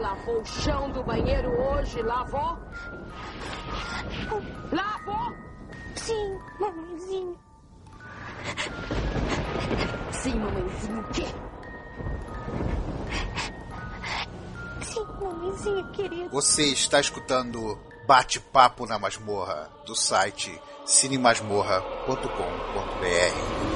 lavou o chão do banheiro hoje? Lavou? Lavou? Sim, mamãezinho. Sim, mamãezinho, o quê? Sim, mamãezinha querida. Você está escutando Bate-Papo na Masmorra, do site cinemasmorra.com.br.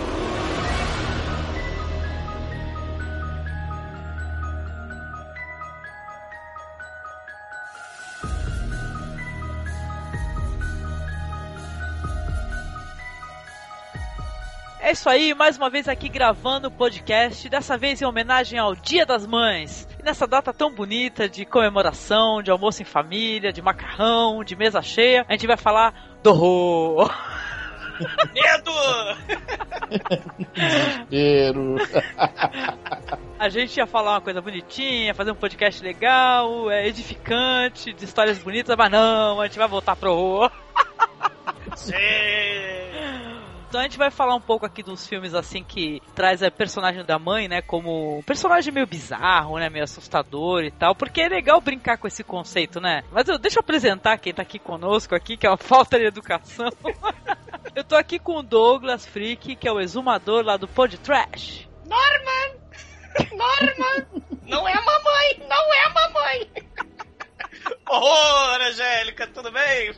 isso aí, mais uma vez aqui gravando o podcast, dessa vez em homenagem ao Dia das Mães. E nessa data tão bonita de comemoração, de almoço em família, de macarrão, de mesa cheia, a gente vai falar do horror. Medo! Desespero. A gente ia falar uma coisa bonitinha, fazer um podcast legal, é edificante, de histórias bonitas, mas não, a gente vai voltar pro horror. Sim! Então a gente vai falar um pouco aqui dos filmes assim que traz a personagem da mãe, né, como um personagem meio bizarro, né, meio assustador e tal, porque é legal brincar com esse conceito, né? Mas eu, deixa eu apresentar quem tá aqui conosco aqui, que é uma falta de educação. eu tô aqui com o Douglas Freak, que é o exumador lá do Pod Trash. Norman! Norman! Não é a mamãe! Não é a mamãe! Horror, Angélica, tudo bem?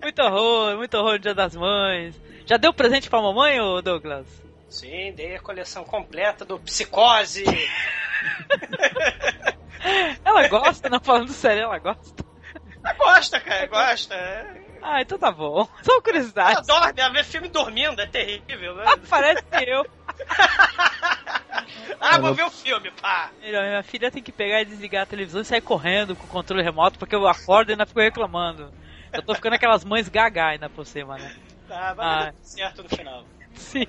Muito horror, muito horror no Dia das Mães. Já deu presente pra mamãe, ô Douglas? Sim, dei a coleção completa do Psicose. ela gosta, não falando sério, ela gosta. Ela gosta, cara, gosta. É. Ah, então tá bom. Só curiosidade. Ela dorme, ela vê filme dormindo, é terrível, né? Ah, parece eu. ah, vou ver o filme, pá. Minha filha tem que pegar e desligar a televisão e sair correndo com o controle remoto, porque eu acordo e ainda fico reclamando. Eu tô ficando aquelas mães gaga ainda por cima, né? Tá, vai ah. dar certo no final. Sim.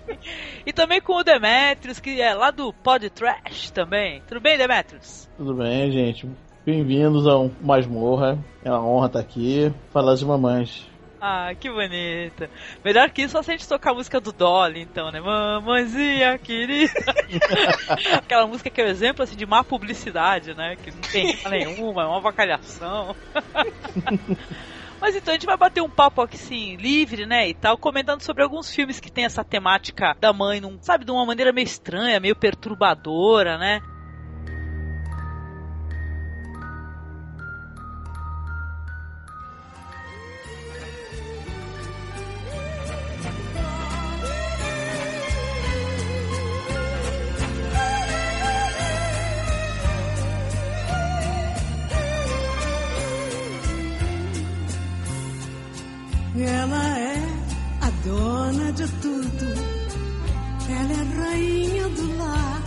E também com o Demetrius, que é lá do Pod Trash também. Tudo bem, Demetrius? Tudo bem, gente. Bem-vindos ao Masmorra. É uma honra estar aqui. Falar de mamães. Ah, que bonita. Melhor que isso, só se a gente tocar a música do Dolly, então, né? Mamãezinha querida. Aquela música que é o um exemplo assim, de má publicidade, né? Que não tem nenhuma, é uma avacalhação. Mas então a gente vai bater um papo aqui, sim, livre, né, e tal, comentando sobre alguns filmes que tem essa temática da mãe, num, sabe, de uma maneira meio estranha, meio perturbadora, né? Ela é a dona de tudo. Ela é rainha do lar.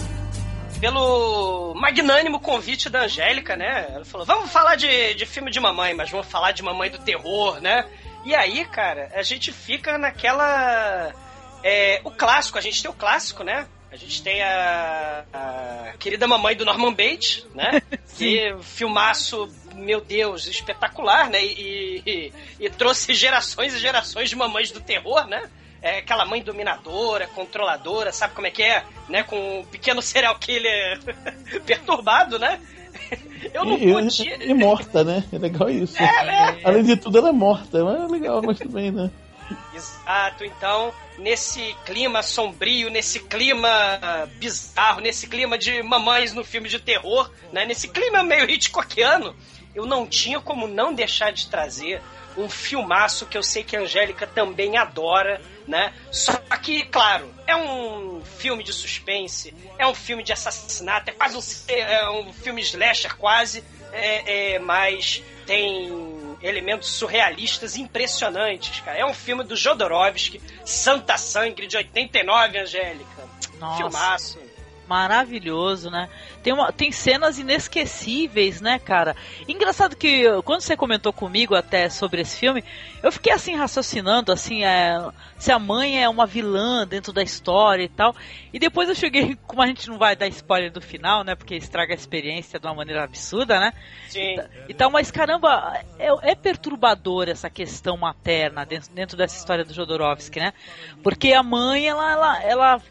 Pelo magnânimo convite da Angélica, né? Ela falou: vamos falar de, de filme de mamãe, mas vamos falar de mamãe do terror, né? E aí, cara, a gente fica naquela. É, o clássico, a gente tem o clássico, né? A gente tem a, a querida mamãe do Norman Bates, né? que filmaço, meu Deus, espetacular, né? E, e, e, trouxe gerações e gerações de mamães do terror, né? É aquela mãe dominadora, controladora, sabe como é que é? Né? Com um pequeno serial killer perturbado, né? Eu não e, podia... E morta, né? É legal isso. É, né? Além de tudo, ela é morta, mas é legal, mas bem, né? Exato, então, nesse clima sombrio, nesse clima bizarro, nesse clima de mamães no filme de terror, né? Nesse clima meio Hitchcockiano, eu não tinha como não deixar de trazer um filmaço que eu sei que a Angélica também adora, né? Só que, claro, é um filme de suspense, é um filme de assassinato, é quase um, é um filme slasher quase, é, é, mas tem elementos surrealistas impressionantes, cara. É um filme do Jodorowsky, Santa Sangre, de 89, Angélica. Nossa. Filmaço maravilhoso, né? Tem, uma, tem cenas inesquecíveis, né, cara? Engraçado que quando você comentou comigo até sobre esse filme, eu fiquei assim raciocinando, assim, é, se a mãe é uma vilã dentro da história e tal. E depois eu cheguei, como a gente não vai dar spoiler do final, né? Porque estraga a experiência de uma maneira absurda, né? Sim. Então, mas caramba, é, é perturbador essa questão materna dentro, dentro dessa história do Jodorowsky, né? Porque a mãe, ela, ela, ela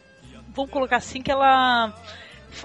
vamos colocar assim, que ela,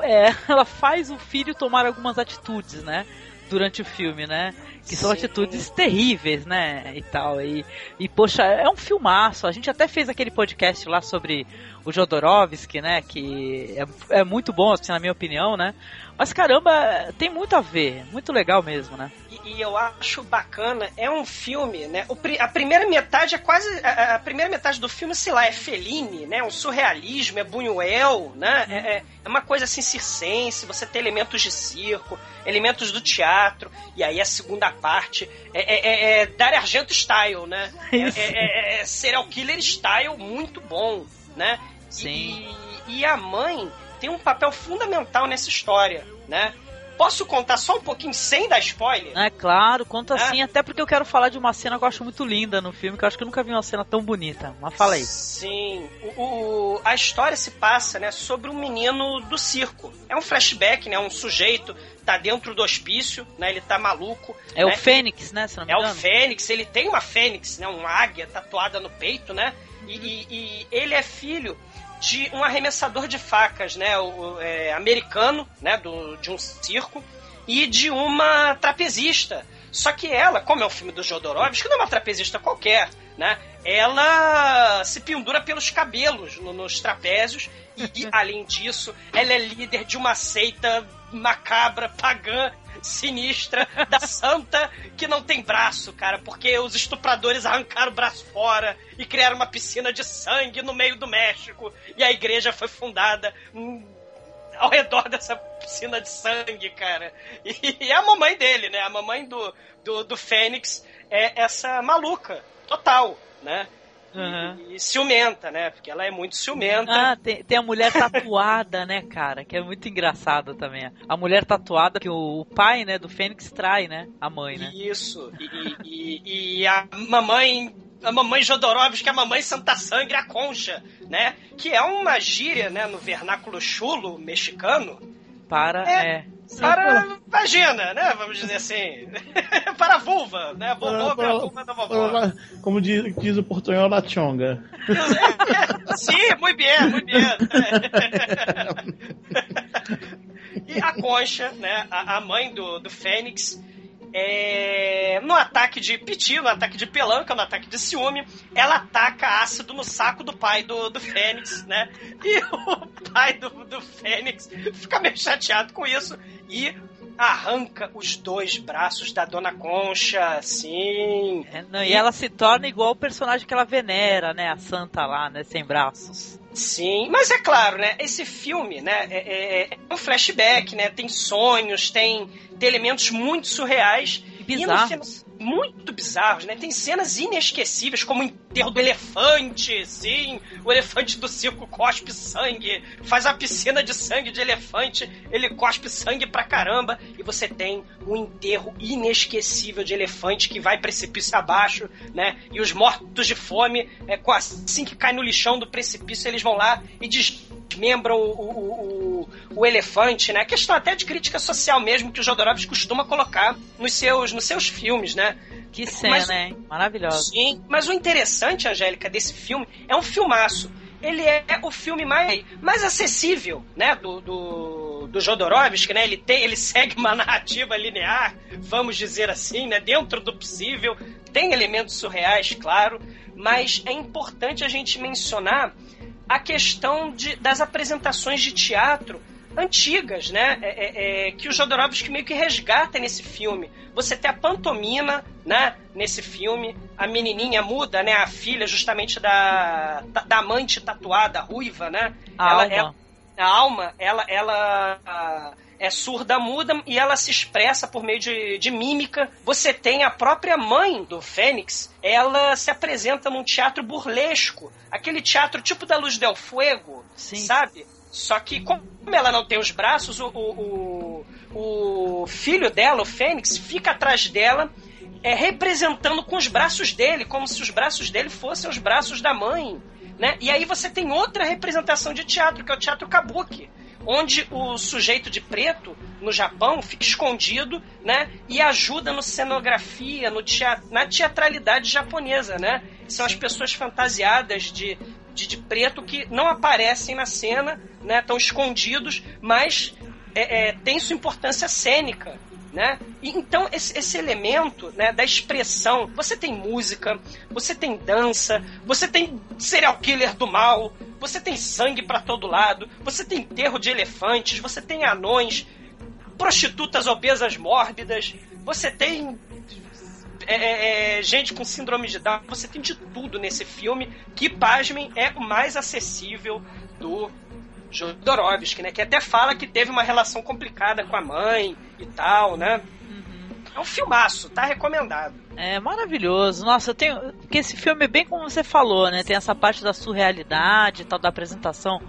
é, ela faz o filho tomar algumas atitudes, né? durante o filme, né? Que são Sim. atitudes terríveis, né? E tal. E, e, poxa, é um filmaço. A gente até fez aquele podcast lá sobre o Jodorowsky, né? Que é, é muito bom, assim, na minha opinião, né? Mas caramba, tem muito a ver, muito legal mesmo, né? E, e eu acho bacana, é um filme, né? O, a primeira metade é quase. A, a, primeira metade do filme, sei lá, é Fellini, né? Um surrealismo, é Buñuel, né? É, é, é uma coisa assim circense, você tem elementos de circo, elementos do teatro, e aí a segunda parte é, é, é, é Dario Argento style, né? É, é, é, serial killer style muito bom, né? Sim. E, e a mãe tem um papel fundamental nessa história, né? Posso contar só um pouquinho sem dar spoiler? É claro, conta é? sim, até porque eu quero falar de uma cena que eu acho muito linda no filme, que eu acho que eu nunca vi uma cena tão bonita. Mas fala aí. Sim, o, o, a história se passa, né, sobre um menino do circo. É um flashback, né, um sujeito tá dentro do hospício, né, ele tá maluco. É né? o Fênix, né, se não me engano. É o Fênix, ele tem uma Fênix, né, uma águia tatuada no peito, né, e, e, e ele é filho de um arremessador de facas, né, o, é, americano, né, do, de um circo, e de uma trapezista. Só que ela, como é o filme do Jodorowsky, não é uma trapezista qualquer, né? Ela se pendura pelos cabelos no, nos trapézios e, além disso, ela é líder de uma seita macabra, pagã, sinistra da santa que não tem braço, cara, porque os estupradores arrancaram o braço fora e criaram uma piscina de sangue no meio do México e a igreja foi fundada hum, ao redor dessa piscina de sangue, cara. E, a mamãe dele, né? A mamãe do, do, do Fênix é essa maluca, total, né? Uhum. E, e, ciumenta, né? Porque ela é muito ciumenta. Ah, tem, tem a mulher tatuada, né, cara? Que é muito engraçado também. A mulher tatuada que o, o pai, né, do Fênix trai, né? A mãe, né? Isso. E, e, e a mamãe a mamãe Jodorowsky, a mamãe Santa Sangue, a concha, né? Que é uma gíria, né, no vernáculo chulo mexicano. Para, é, é para vagina, né? Vamos dizer assim. para a vulva, né? Vovô para, a vulva da vovó. como diz, diz o portunhol, la chonga. Sim, muito bem, muito bem. e a Concha, né? A, a mãe do, do Fênix, é, no ataque de piti, no ataque de pelanca, no ataque de ciúme, ela ataca ácido no saco do pai do, do Fênix, né? E o pai do, do Fênix fica meio chateado com isso e arranca os dois braços da Dona Concha, assim. É, não, e... ela se torna igual o personagem que ela venera, né? A santa lá, né? Sem braços. Sim, mas é claro, né? Esse filme, né? É, é, é um flashback, né? Tem sonhos, tem, tem elementos muito surreais. Bizarros muito bizarros, né? Tem cenas inesquecíveis, como o enterro do elefante, sim, o elefante do circo cospe sangue, faz a piscina de sangue de elefante, ele cospe sangue pra caramba, e você tem um enterro inesquecível de elefante que vai precipício abaixo, né? E os mortos de fome, é, assim que cai no lixão do precipício, eles vão lá e desmembram o, o, o, o elefante, né? Questão até de crítica social mesmo que o Jodorowsky costuma colocar nos seus, nos seus filmes, né? Que cena, mas, hein? Maravilhosa. Sim, mas o interessante, Angélica, desse filme é um filmaço. Ele é o filme mais, mais acessível, né, do, do, do Jodorowsky, né? Ele tem, ele segue uma narrativa linear, vamos dizer assim, né, dentro do possível. Tem elementos surreais, claro, mas é importante a gente mencionar a questão de, das apresentações de teatro antigas, né? É, é, é, que o Jodorowsky meio que resgata nesse filme. Você tem a pantomima, né? Nesse filme, a menininha muda, né? A filha justamente da, da amante tatuada, ruiva, né? A ela, alma. Ela, a alma, ela, ela é surda, muda e ela se expressa por meio de, de mímica. Você tem a própria mãe do Fênix, ela se apresenta num teatro burlesco, aquele teatro tipo da Luz del Fuego, Sim. sabe? Só que, como ela não tem os braços, o, o, o, filho dela, o Fênix, fica atrás dela, é, representando com os braços dele, como se os braços dele fossem os braços da mãe. Né? E aí você tem outra representação de teatro, que é o teatro kabuki, onde o sujeito de preto no Japão fica escondido, né, e ajuda no cenografia, no teatro, na teatralidade japonesa, né? São as pessoas fantasiadas de de, de preto que não aparecem na cena, né? Estão escondidos, mas é, é, tem sua importância cênica. né? E, então esse, esse elemento, né, da expressão, você tem música, você tem dança, você tem serial killer do mal, você tem sangue para todo lado, você tem enterro de elefantes, você tem anões, prostitutas obesas mórbidas, você tem é, é, é, gente com síndrome de Down, você tem de tudo nesse filme, que, pasmem, é o mais acessível do Jodorowsky, né? Que até fala que teve uma relação complicada com a mãe e tal, né? É um filmaço, tá recomendado. É maravilhoso. Nossa, eu tenho. Porque esse filme é bem como você falou, né? Tem essa parte da surrealidade, tal, da apresentação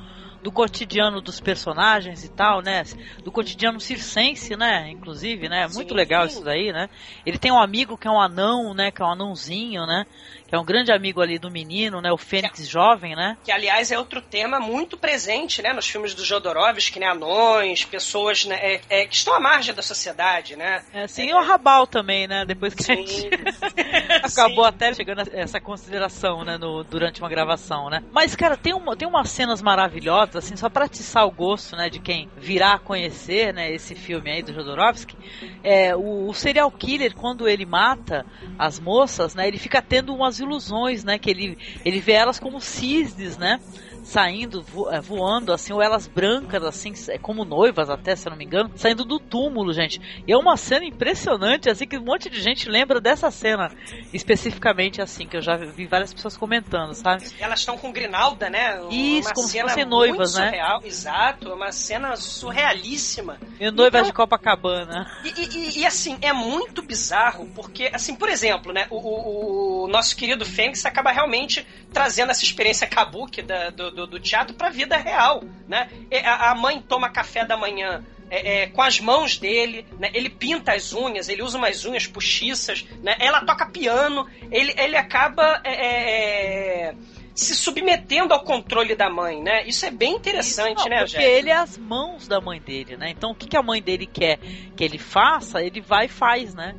do cotidiano dos personagens e tal, né? Do cotidiano circense, né? Inclusive, né? Muito sim, legal sim. isso daí, né? Ele tem um amigo que é um anão, né? Que é um anãozinho, né? É um grande amigo ali do menino, né? O Fênix jovem, né? Que, aliás, é outro tema muito presente, né? Nos filmes do Jodorowsky, né? Anões, pessoas né? É, é, que estão à margem da sociedade, né? É, sim, é, o Rabal também, né? Depois que a gente acabou até chegando a essa consideração, né? No, durante uma gravação, né? Mas, cara, tem, uma, tem umas cenas maravilhosas, assim, só pra atiçar o gosto, né? De quem virá a conhecer, né? Esse filme aí do Jodorowsky. É, o, o serial killer, quando ele mata as moças, né? Ele fica tendo umas ilusões, né? Que ele, ele vê elas como cisnes, né? Saindo, é, voando, assim, ou elas brancas, assim, é como noivas até, se eu não me engano, saindo do túmulo, gente. E é uma cena impressionante, assim, que um monte de gente lembra dessa cena, especificamente assim, que eu já vi várias pessoas comentando, sabe? Elas estão com grinalda, né? Isso, uma como se fossem noivas, né? Surreal, exato, uma cena surrealíssima. E noivas então, de Copacabana. E, e, e, assim, é muito bizarro, porque, assim, por exemplo, né, o, o, o nosso querido Fênix acaba realmente trazendo essa experiência kabuki da, do, do, do teatro para a vida real, né? A, mãe toma café da manhã é, é, com as mãos dele, né? Ele pinta as unhas, ele usa umas unhas postiças, né? Ela toca piano, ele, ele acaba é, é, é se submetendo ao controle da mãe, né? Isso é bem interessante, Isso, né, Porque ele é as mãos da mãe dele, né? Então o que, que a mãe dele quer que ele faça, ele vai e faz, né?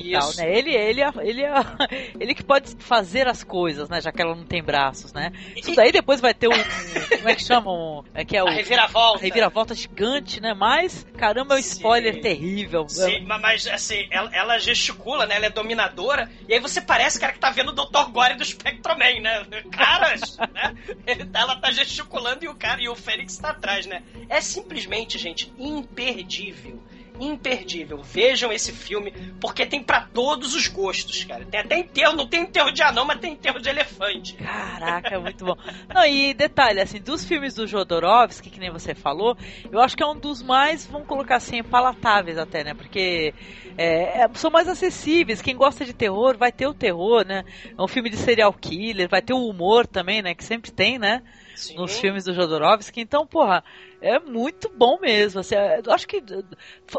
E tal, né? Ele, ele, ele, ele que pode fazer as coisas, né? Já que ela não tem braços, né? Isso daí depois vai ter um, como é que chamam? É que é o a reviravolta. A reviravolta gigante, né? Mas caramba, é um spoiler Sim. terrível. Sim, mas assim, ela, ela, gesticula, né? Ela é dominadora e aí você parece cara que tá vendo o Dr. Gore do Spectroman, né? Caras, né? Ela tá gesticulando e o cara e o Fênix tá atrás, né? É simplesmente, gente, imperdível imperdível. Vejam esse filme, porque tem para todos os gostos, cara. Tem até enterro, não tem enterro de anão, mas tem enterro de elefante. Caraca, é muito bom. Não, e detalhe, assim, dos filmes do Jodorowsky, que nem você falou, eu acho que é um dos mais, vamos colocar assim, palatáveis até, né? Porque é, é, são mais acessíveis. Quem gosta de terror vai ter o terror, né? É um filme de serial killer, vai ter o humor também, né? Que sempre tem, né? Sim. Nos filmes do Jodorowsky. Então, porra, é muito bom mesmo. Assim, eu acho que.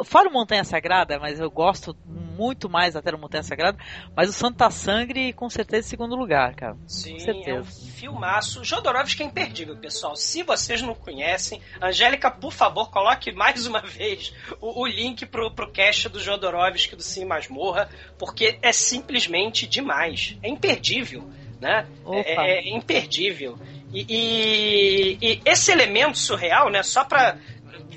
Fora o Montanha Sagrada, mas eu gosto muito mais até do Montanha Sagrada. Mas o Santa Sangre, com certeza, em segundo lugar, cara. Sim, com certeza. é um filmaço. Jodorowsky é imperdível, pessoal. Se vocês não conhecem, Angélica, por favor, coloque mais uma vez o, o link pro, pro cast do Jodorowsky do Sim Masmorra, porque é simplesmente demais. É imperdível. Né? É, é, imperdível. E, e, e, esse elemento surreal, né? Só pra.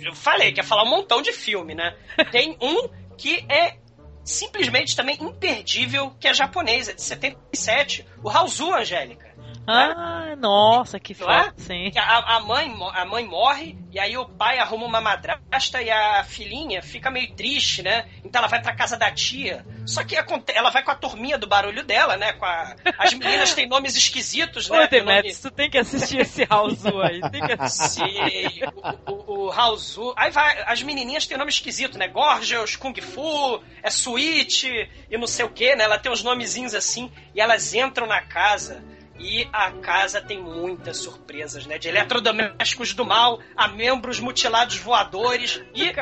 Eu falei que ia falar um montão de filme, né? Tem um que é simplesmente também imperdível, que é japonês, é de 77, o Raozu, Angélica. Ah, né? nossa, que foda, sim. A, a, mãe, a mãe morre, e aí o pai arruma uma madrasta e a filhinha fica meio triste, né? Então ela vai pra casa da tia. Só que ela vai com a turminha do barulho dela, né? Com a, as meninas têm nomes esquisitos, né? Ô, Demetrius, nome... tu tem que assistir esse Raozu aí. Tem que assistir. o, o, o Raozu. Aí vai, as menininhas têm nome esquisito, né? Gorgeous, Kung Fu, é Sweet e não sei o que, né? Ela tem uns nomezinhos assim e elas entram na casa e a casa tem muitas surpresas, né? De eletrodomésticos do mal a membros mutilados voadores e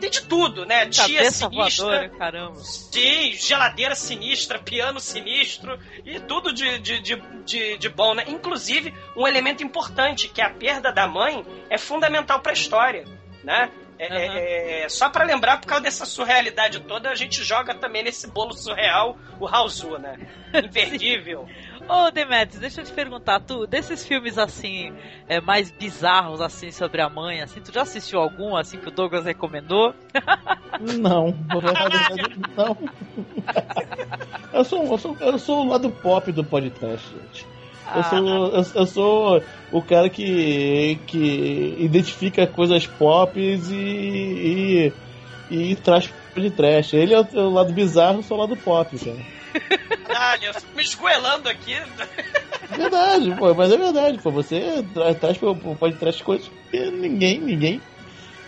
tem de tudo, né? Tia Cabeça sinistra. Voadora, caramba. Sim, geladeira sinistra, piano sinistro e tudo de, de, de, de, de bom, né? Inclusive, um elemento importante, que é a perda da mãe, é fundamental para a história, né? É, Aham. é, é, só pra lembrar, por causa dessa surrealidade toda, a gente joga também nesse bolo surreal o Raulzu, né? Imperdível. Ô, Demetrius, deixa eu te perguntar, tu, desses filmes assim, é, mais bizarros, assim, sobre a mãe, assim, tu já assistiu algum, assim, que o Douglas recomendou? Não, não. Eu sou, eu, sou, eu sou o lado pop do podcast, gente. Eu sou, eu, eu sou o cara que, que identifica coisas pop e, e, e traz de trash. Ele é o, é o lado bizarro, eu sou o lado pop, cara. Caralho, eu fico me esgoelando aqui. Verdade, pô, mas é verdade, pô. Você tra- traz pro podcast coisas que ninguém, ninguém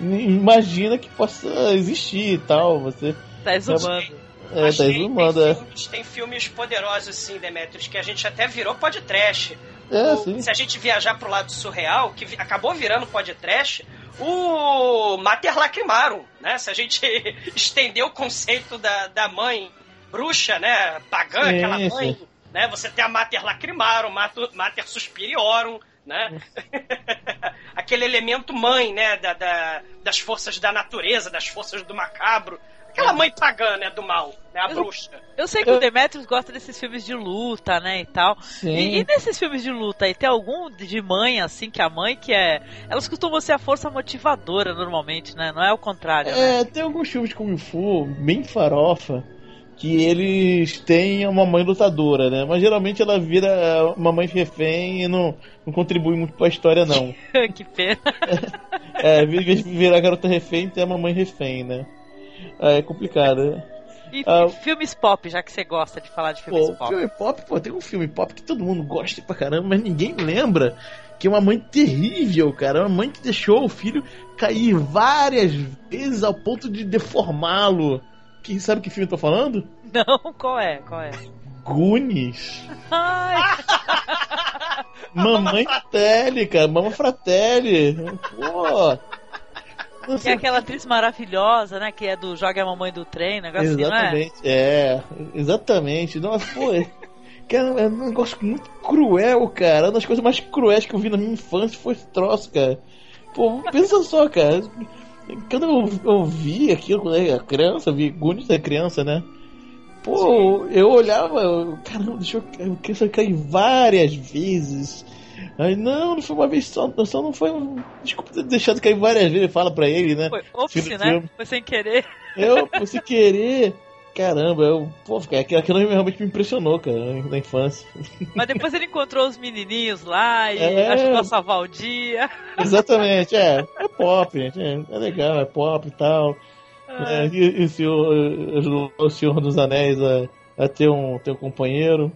imagina que possa existir e tal. Você Tá exumando. é, Mas tá tem, exumando, tem é. filmes, tem filmes poderosos, sim, Demetrius, que a gente até virou podcast. É, O- sim. Se a gente viajar pro lado surreal, que vi- acabou virando podcast, o Mater Lacrimarum, né? Se a gente estender o conceito da, da mãe bruxa, né? Pagã, Sim, aquela mãe, sim. né? Você tem a Mater Lacrimarum, Mater, Mater Suspiriorum, né? Aquele elemento mãe, né? Da, da- das forças da natureza, das forças do macabro. Aquela mãe pagã, né? Do mal, né? A Eu- bruxa. Eu sei que o Demetrius gosta desses filmes de luta, né, e tal. Sim. E, e nesses filmes de luta aí, tem algum de mãe, assim, que a mãe que é... Elas costumam ser a força motivadora, normalmente, né? Não é o contrário, né? É, tem alguns filmes de Kung Fu bem farofa que eles têm uma mãe lutadora, né? Mas geralmente ela vira uma mãe refém e não, não contribui muito pra história, não. que pena. É, virar garota refém, tem a mamãe refém, né? É, é complicado, né? E Ah, filmes pop, já que você gosta de falar de filmes Pô, pop. filme pop, pô, tem um filme pop que todo mundo gosta pra caramba, mas ninguém lembra. Que é uma mãe terrível, cara. Uma mãe que deixou o filho cair várias vezes ao ponto de deformá-lo. Quem sabe que filme eu tô falando? Não, qual é? Qual é? Ai, Mamãe Fratelli, cara. Mamãe Fratelli. Pô. Que é aquela atriz maravilhosa, né? Que é do Joga a Mamãe do Trem, negócio assim, não é? Exatamente, é? Exatamente. Nossa, pô, é, cara, é um negócio muito cruel, cara. Uma das coisas mais cruéis que eu vi na minha infância foi esse troço, cara. Pô, pensa só, cara. Quando eu, eu vi aquilo quando eu era criança, eu vi Goonies da criança, né? Pô, eu olhava, eu, caramba, deixa eu, eu queria cair várias vezes. Aí, não, não foi uma vez só, só não foi. um- Desculpa ter deixado cair várias vezes, fala pra ele, né? Foi ops, né? Foi sem querer. Eu, por se querer. Caramba, eu. Pô, cara, aquilo, realmente me impressionou, cara, na infância. Mas depois ele encontrou os menininhos lá e É. ajudou a salvar o dia. Exatamente, é. É pop, gente. É, é legal, é pop e tal. É, e, e o senhor o Senhor dos Anéis a, a ter, um, ter um companheiro.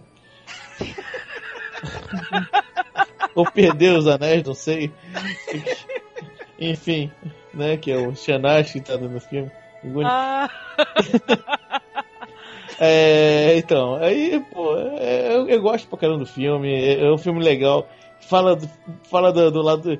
Ou perder os anéis, não sei. Enfim, né? Que é o Shanash que tá no filme. Ah, É, então, aí, pô, é, eu, eu gosto pra caramba do filme, é, é um filme legal. Fala, do- fala do, do lado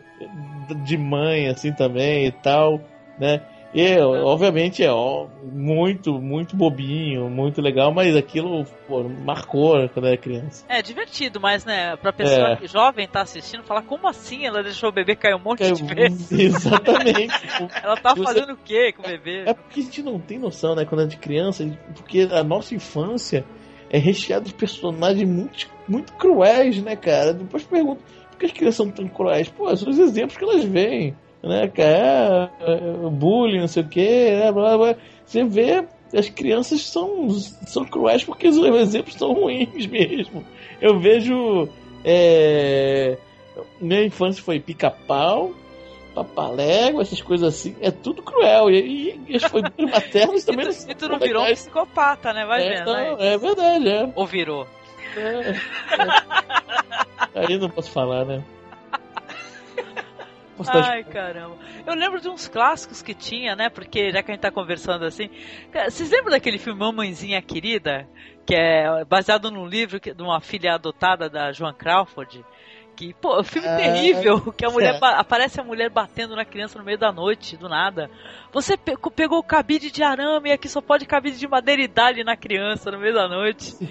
de mãe, assim, também e tal, né? E, obviamente, é ó, muito, muito bobinho, muito legal, mas aquilo, pô, marcou quando era criança. é divertido, mas né, pra pessoa É. que jovem tá assistindo, fala como assim ela deixou o bebê cair um monte É, de vezes? exatamente. Ela tá fazendo o que com o bebê? É porque a gente não tem noção, né, quando é de criança, porque a nossa infância é recheada de personagens muito, muito cruéis, né, cara? Depois pergunto, por que as crianças são tão cruéis? Pô, são os exemplos que elas veem, né, cara? É, é, bullying, não sei o quê, né, blá, blá. Você vê, as crianças são, são cruéis porque os exemplos são ruins mesmo. Eu vejo. É, minha infância foi pica-pau, papalégua, essas coisas assim. É tudo cruel. E, e as famílias maternas E também tu, são e tu não virou um psicopata, né? Vai é, vendo, não, é verdade, é. Ou virou? É, é. Aí não posso falar, né? Ai, caramba. Eu lembro de uns clássicos que tinha, né? Porque já que a gente tá conversando assim. Cara, Vocês lembram daquele filme Mamãezinha Querida? Que é baseado num livro de uma filha adotada da Joan Crawford. Que, pô, é um filme Ah, terrível. Que a mulher é. aparece a mulher batendo na criança no meio da noite, do nada. Você pe- pegou o cabide de arame e aqui só pode cabide de madeira e dá-lhe na criança no meio da noite. Tem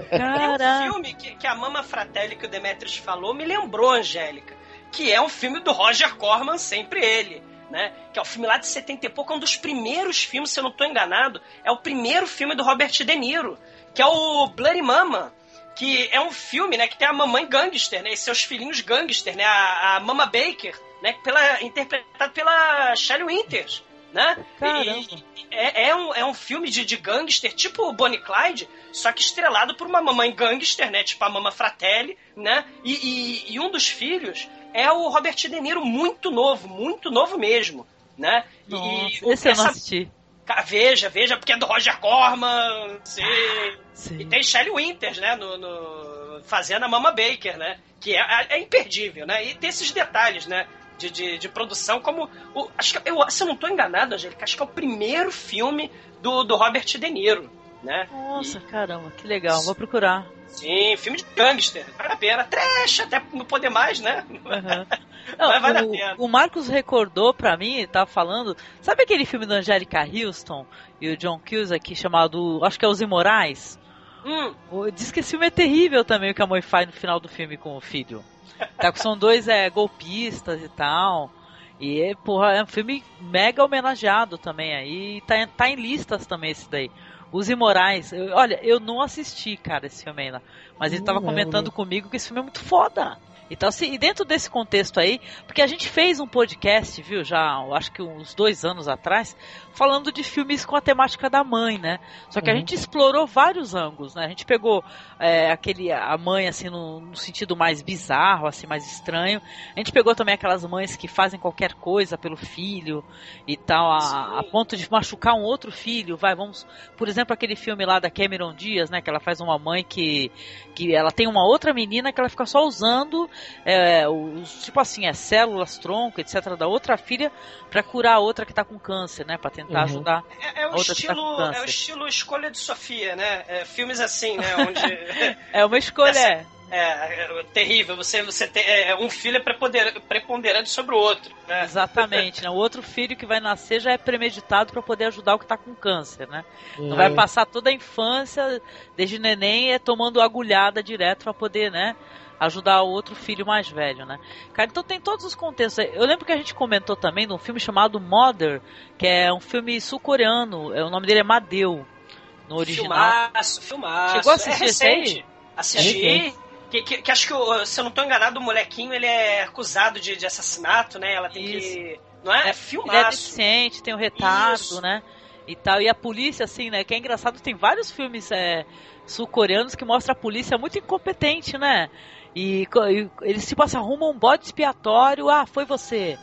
um Caraca. filme que, que a Mama Fratelli que o Demetrius falou me lembrou, Angélica. Que é um filme do Roger Corman, sempre ele. né? Que é o filme lá de 70 e pouco, é um dos primeiros filmes, se eu não estou enganado, é o primeiro filme do Robert De Niro, que é o Bloody Mama, que é um filme, né, que tem a mamãe gangster, né, e seus filhinhos gangster, né, a, a Mama Baker, né, pela, interpretado pela Shelley Winters, né? Caramba. E- é, é, um, é um filme de, de gangster, tipo Bonnie Clyde, só que estrelado por uma mamãe gangster, né? Tipo a Mama Fratelli, né? E, e- e um dos filhos é o Robert De Niro, muito novo, muito novo mesmo, né? Nossa, e esse eu não essa- assisti. Veja, veja, porque é do Roger Corman, sim. Sim. E tem Shelley Winters, né? No, no- fazendo a Mama Baker, né? Que é, é imperdível, né? E tem esses detalhes, né? De, de, de produção, como. O, acho que, eu, se eu não tô enganado, Angélica, acho que é o primeiro filme do, do Robert De Niro, né? Nossa, caramba, que legal. Vou procurar. Sim, filme de gangster. Vale a pena. Trash, até não poder mais, né? Aham. Não, Mas vale a o, pena. o Marcos recordou pra mim, tava falando, sabe aquele filme da Angélica Houston e o John Cusack chamado, acho que é Os Imorais? Hum, O- Diz que esse filme é terrível também, o que a mãe faz no final do filme com o filho. Tá, são dois é, golpistas e tal. E, porra, é um filme mega homenageado também aí. Tá, tá em listas também esse daí. Os Imorais. Eu- olha, eu não assisti, cara, esse filme ainda. Mas ele Não tava lembro. comentando comigo que esse filme é muito foda. Então, assim, e dentro desse contexto aí, porque a gente fez um podcast, viu, já acho que uns dois anos atrás, falando de filmes com a temática da mãe, né? Só que a Uhum. gente explorou vários ângulos, né? A gente pegou é, aquele a mãe assim no, no sentido mais bizarro, assim mais estranho. A gente pegou também aquelas mães que fazem qualquer coisa pelo filho e tal, a, a ponto de machucar um outro filho. Vai, vamos, por exemplo, aquele filme lá da Cameron Diaz, né? Que ela faz uma mãe que que ela tem uma outra menina que ela fica só usando é, os tipo assim, é células tronco, etc da outra filha pra curar a outra que tá com câncer, né? Para tentar Uhum. ajudar. é, é o estilo, é o estilo escolha de Sofia, né? É, filmes assim, né? Onde É uma escolha. Essa- é, é terrível. Você, você tem é, um filho é prepoder- preponderante sobre o outro, né? Exatamente, né? O outro filho que vai nascer já é premeditado para poder ajudar o que tá com câncer, né? Não É. vai passar toda a infância, desde neném, é tomando agulhada direto para poder, né? Ajudar o outro filho mais velho, né? Cara, então tem todos os contextos. Eu lembro que a gente comentou também de um filme chamado Mother, que é um filme sul-coreano. é, O nome dele é Madeu, no original. Filmaço, filmaço. Chegou a assistir é esse aí? recente. Assisti. Que, que, que acho que, se eu não tô enganado, o molequinho ele é acusado de, de assassinato, né? Ela tem que. Não é? É, Ele é Filmaço. deficiente, tem o retardo, Isso. né? E tal. E a polícia, assim, né? Que é engraçado, tem vários filmes é, sul-coreanos que mostram a polícia muito incompetente, né? E, e eles, tipo assim, arrumam um bode expiatório, ah, foi você.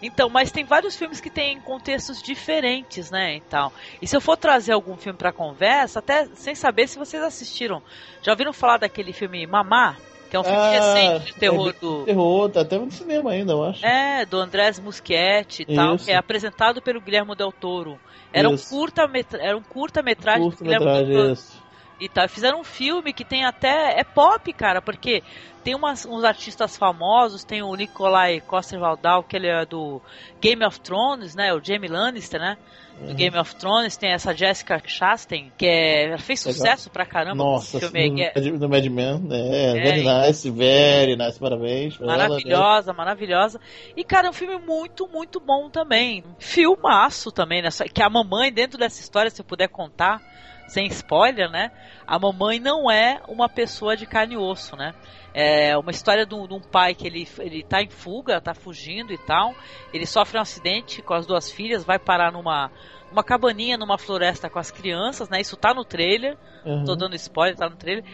Então, mas tem vários filmes que têm contextos diferentes, né, e tal. E se eu for trazer algum filme pra conversa, até sem saber se vocês assistiram, já ouviram falar daquele filme Mamá? Que é um filme Ah, recente de terror é, do... Terror, tá até no cinema ainda, eu acho. É, do Andrés Muschietti e tal, que é apresentado pelo Guilherme Del Toro. Era um Isso. curta era um curta metragem do Curta Guilherme Del metragem, Toro. isso. E tal. Fizeram um filme que tem até. É pop, cara, porque tem umas, uns artistas famosos, tem o Nikolai Coster-Waldau, que ele é do Game of Thrones, né? O Jamie Lannister, né? Do Uhum. Game of Thrones, tem essa Jessica Chastain, que é, fez sucesso pra caramba Nossa, filme aí, do, é Mad- do Mad Men, né? É, very nice, very nice, parabéns. pra ela? Maravilhosa, maravilhosa. E, cara, é um filme muito, muito bom também. Filmaço também, né? Que a mamãe, dentro dessa história, se eu puder contar, sem spoiler, né? A mamãe não é uma pessoa de carne e osso, né? É uma história de um, de um pai que ele, ele tá em fuga, tá fugindo e tal. Ele sofre um acidente com as duas filhas, vai parar numa, numa cabaninha, numa floresta com as crianças, né? Isso tá no trailer. Uhum. Tô dando spoiler, tá no trailer.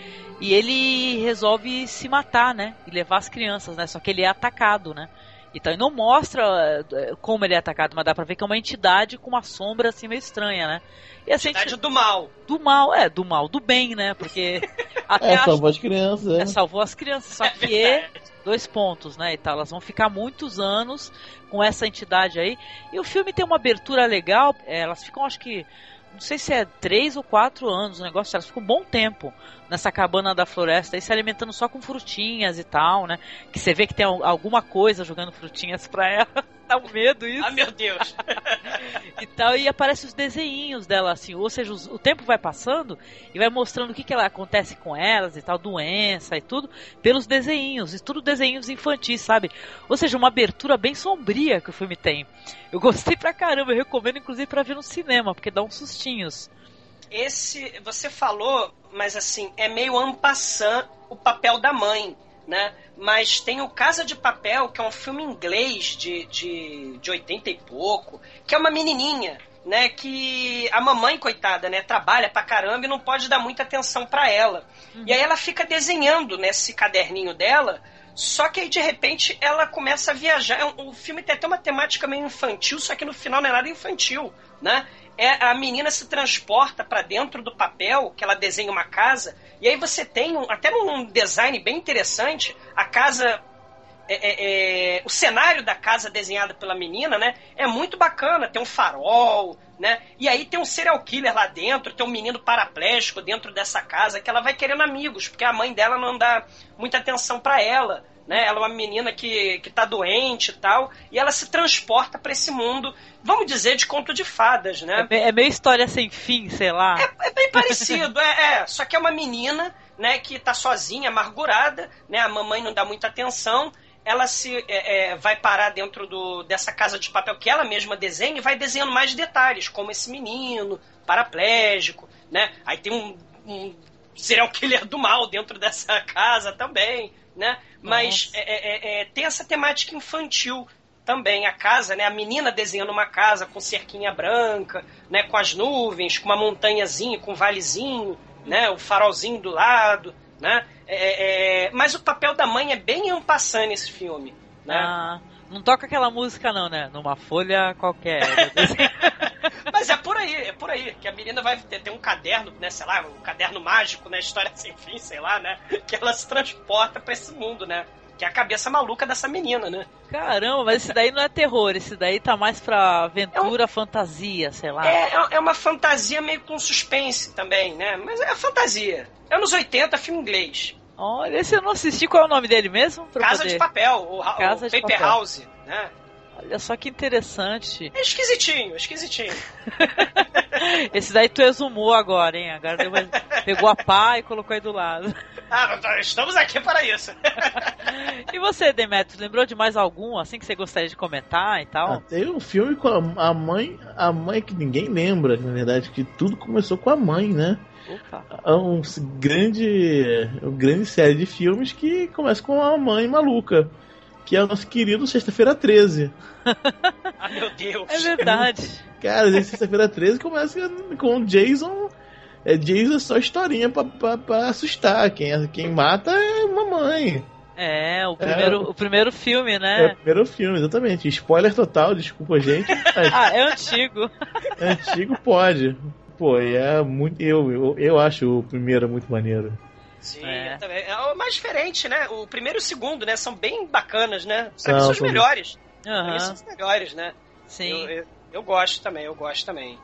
E ele resolve se matar, né? E levar as crianças, né? Só que ele é atacado, né? Então ele não mostra eh, como ele é atacado, mas dá pra ver que é uma entidade com uma sombra assim meio estranha, né? E assim, Cidade do mal. do mal, é, do mal, do bem, né? Porque até É, acho salvou as crianças, é. é, salvou as crianças, só que é dois pontos, né, e tal. Elas vão ficar muitos anos com essa entidade aí. E o filme tem uma abertura legal, é, elas ficam, acho que, não sei se é três ou quatro anos o negócio, elas ficam um bom tempo nessa cabana da floresta se alimentando só com frutinhas e tal, né? Que você vê que tem al- alguma coisa jogando frutinhas pra ela. Dá um medo isso Ah, meu Deus. e tal. e aparecem os desenhinhos dela, assim, ou seja, os- o tempo vai passando e vai mostrando o que, que ela acontece com elas e tal, doença e tudo, pelos desenhinhos, e tudo desenhinhos infantis, sabe? Ou seja, uma abertura bem sombria que o filme tem. Eu gostei pra caramba, eu recomendo inclusive pra ver no cinema, porque dá uns sustinhos. Esse, você falou, mas assim, é meio ampassant o papel da mãe, né? Mas tem o Casa de Papel, que é um filme inglês de, de, de 80 e pouco, que é uma menininha, né? Que a mamãe, coitada, né? Trabalha pra caramba e não pode dar muita atenção pra ela. E aí ela fica desenhando nesse caderninho dela, só que aí de repente ela começa a viajar. É O filme tem até uma temática meio infantil, só que no final não é nada infantil, né? É, a menina se transporta pra dentro do papel, que ela desenha uma casa, e aí você tem um- até um design bem interessante, a casa é, é, é, o cenário da casa desenhada pela menina, né? É muito bacana. Tem um farol, né? E aí tem um serial killer lá dentro, tem um menino paraplégico dentro dessa casa que ela vai querendo amigos, porque a mãe dela não dá muita atenção pra ela. Né? Ela é uma menina que, que tá doente e tal, e ela se transporta pra esse mundo, vamos dizer, de conto de fadas, né? É, é meio história sem fim, sei lá. É bem parecido, é, é. Só que é uma menina, né, que tá sozinha, amargurada, né? A mamãe não dá muita atenção. Ela se é, é, vai parar dentro do, dessa casa de papel que ela mesma desenha e vai desenhando mais detalhes, como esse menino, paraplégico, né? Aí tem um, um serial killer do mal dentro dessa casa também, né? Mas Nossa. é, é, é, tem essa temática infantil também a casa, né? A menina desenhando uma casa com cerquinha branca, né? Com as nuvens, com uma montanhazinha, com um valezinho, né? O farolzinho do lado, né? É, é, é, mas o papel da mãe é bem ampassando nesse filme, né? Ah, não toca aquela música não, né? Numa folha qualquer. Mas é por aí, é por aí. Que a menina vai ter, ter um caderno, né? Sei lá, um caderno mágico, né? História sem fim, sei lá, né? Que ela se transporta pra esse mundo, né? Que é a cabeça maluca dessa menina, né? Caramba, mas esse daí não é terror, esse daí tá mais pra aventura, fantasia, sei lá. É, é- é uma fantasia meio com suspense também, né? Mas é fantasia. Anos 80, filme inglês. Olha, esse eu não assisti, qual é o nome dele mesmo? Casa poder- de Papel, o, Casa o Paper Papel. House, né? Olha só que interessante. É esquisitinho, esquisitinho. Esse daí tu exumou agora, hein? Agora deu uma- pegou a pá e colocou aí do lado. Ah, estamos aqui para isso. E você, Demetrio, lembrou de mais algum, assim, que você gostaria de comentar e Ah, tal? tem um filme com a, a mãe, a mãe que ninguém lembra, na verdade, que tudo começou com a mãe, né? Opa. É um grande, uma grande série de filmes que começa com a mãe maluca, que é o nosso querido Sexta-feira 13. Ah, meu Deus. É verdade. Cara, Sexta-feira 13 começa com o Jason. É Jason é só historinha pra, pra, pra assustar. Quem, quem mata é mamãe. É, o primeiro, o primeiro filme, É o né? primeiro filme, exatamente. Spoiler total, desculpa, gente. Mas Ah, é antigo. é antigo pode. Pô, e é muito. Eu, eu, eu acho o primeiro muito maneiro. Sim, É. eu também. é o mais diferente, né? O primeiro e o segundo, né? São bem bacanas, né? Pra São, mim são os melhores. Mim são os melhores, né? sim. Eu, eu, eu gosto também, eu gosto também.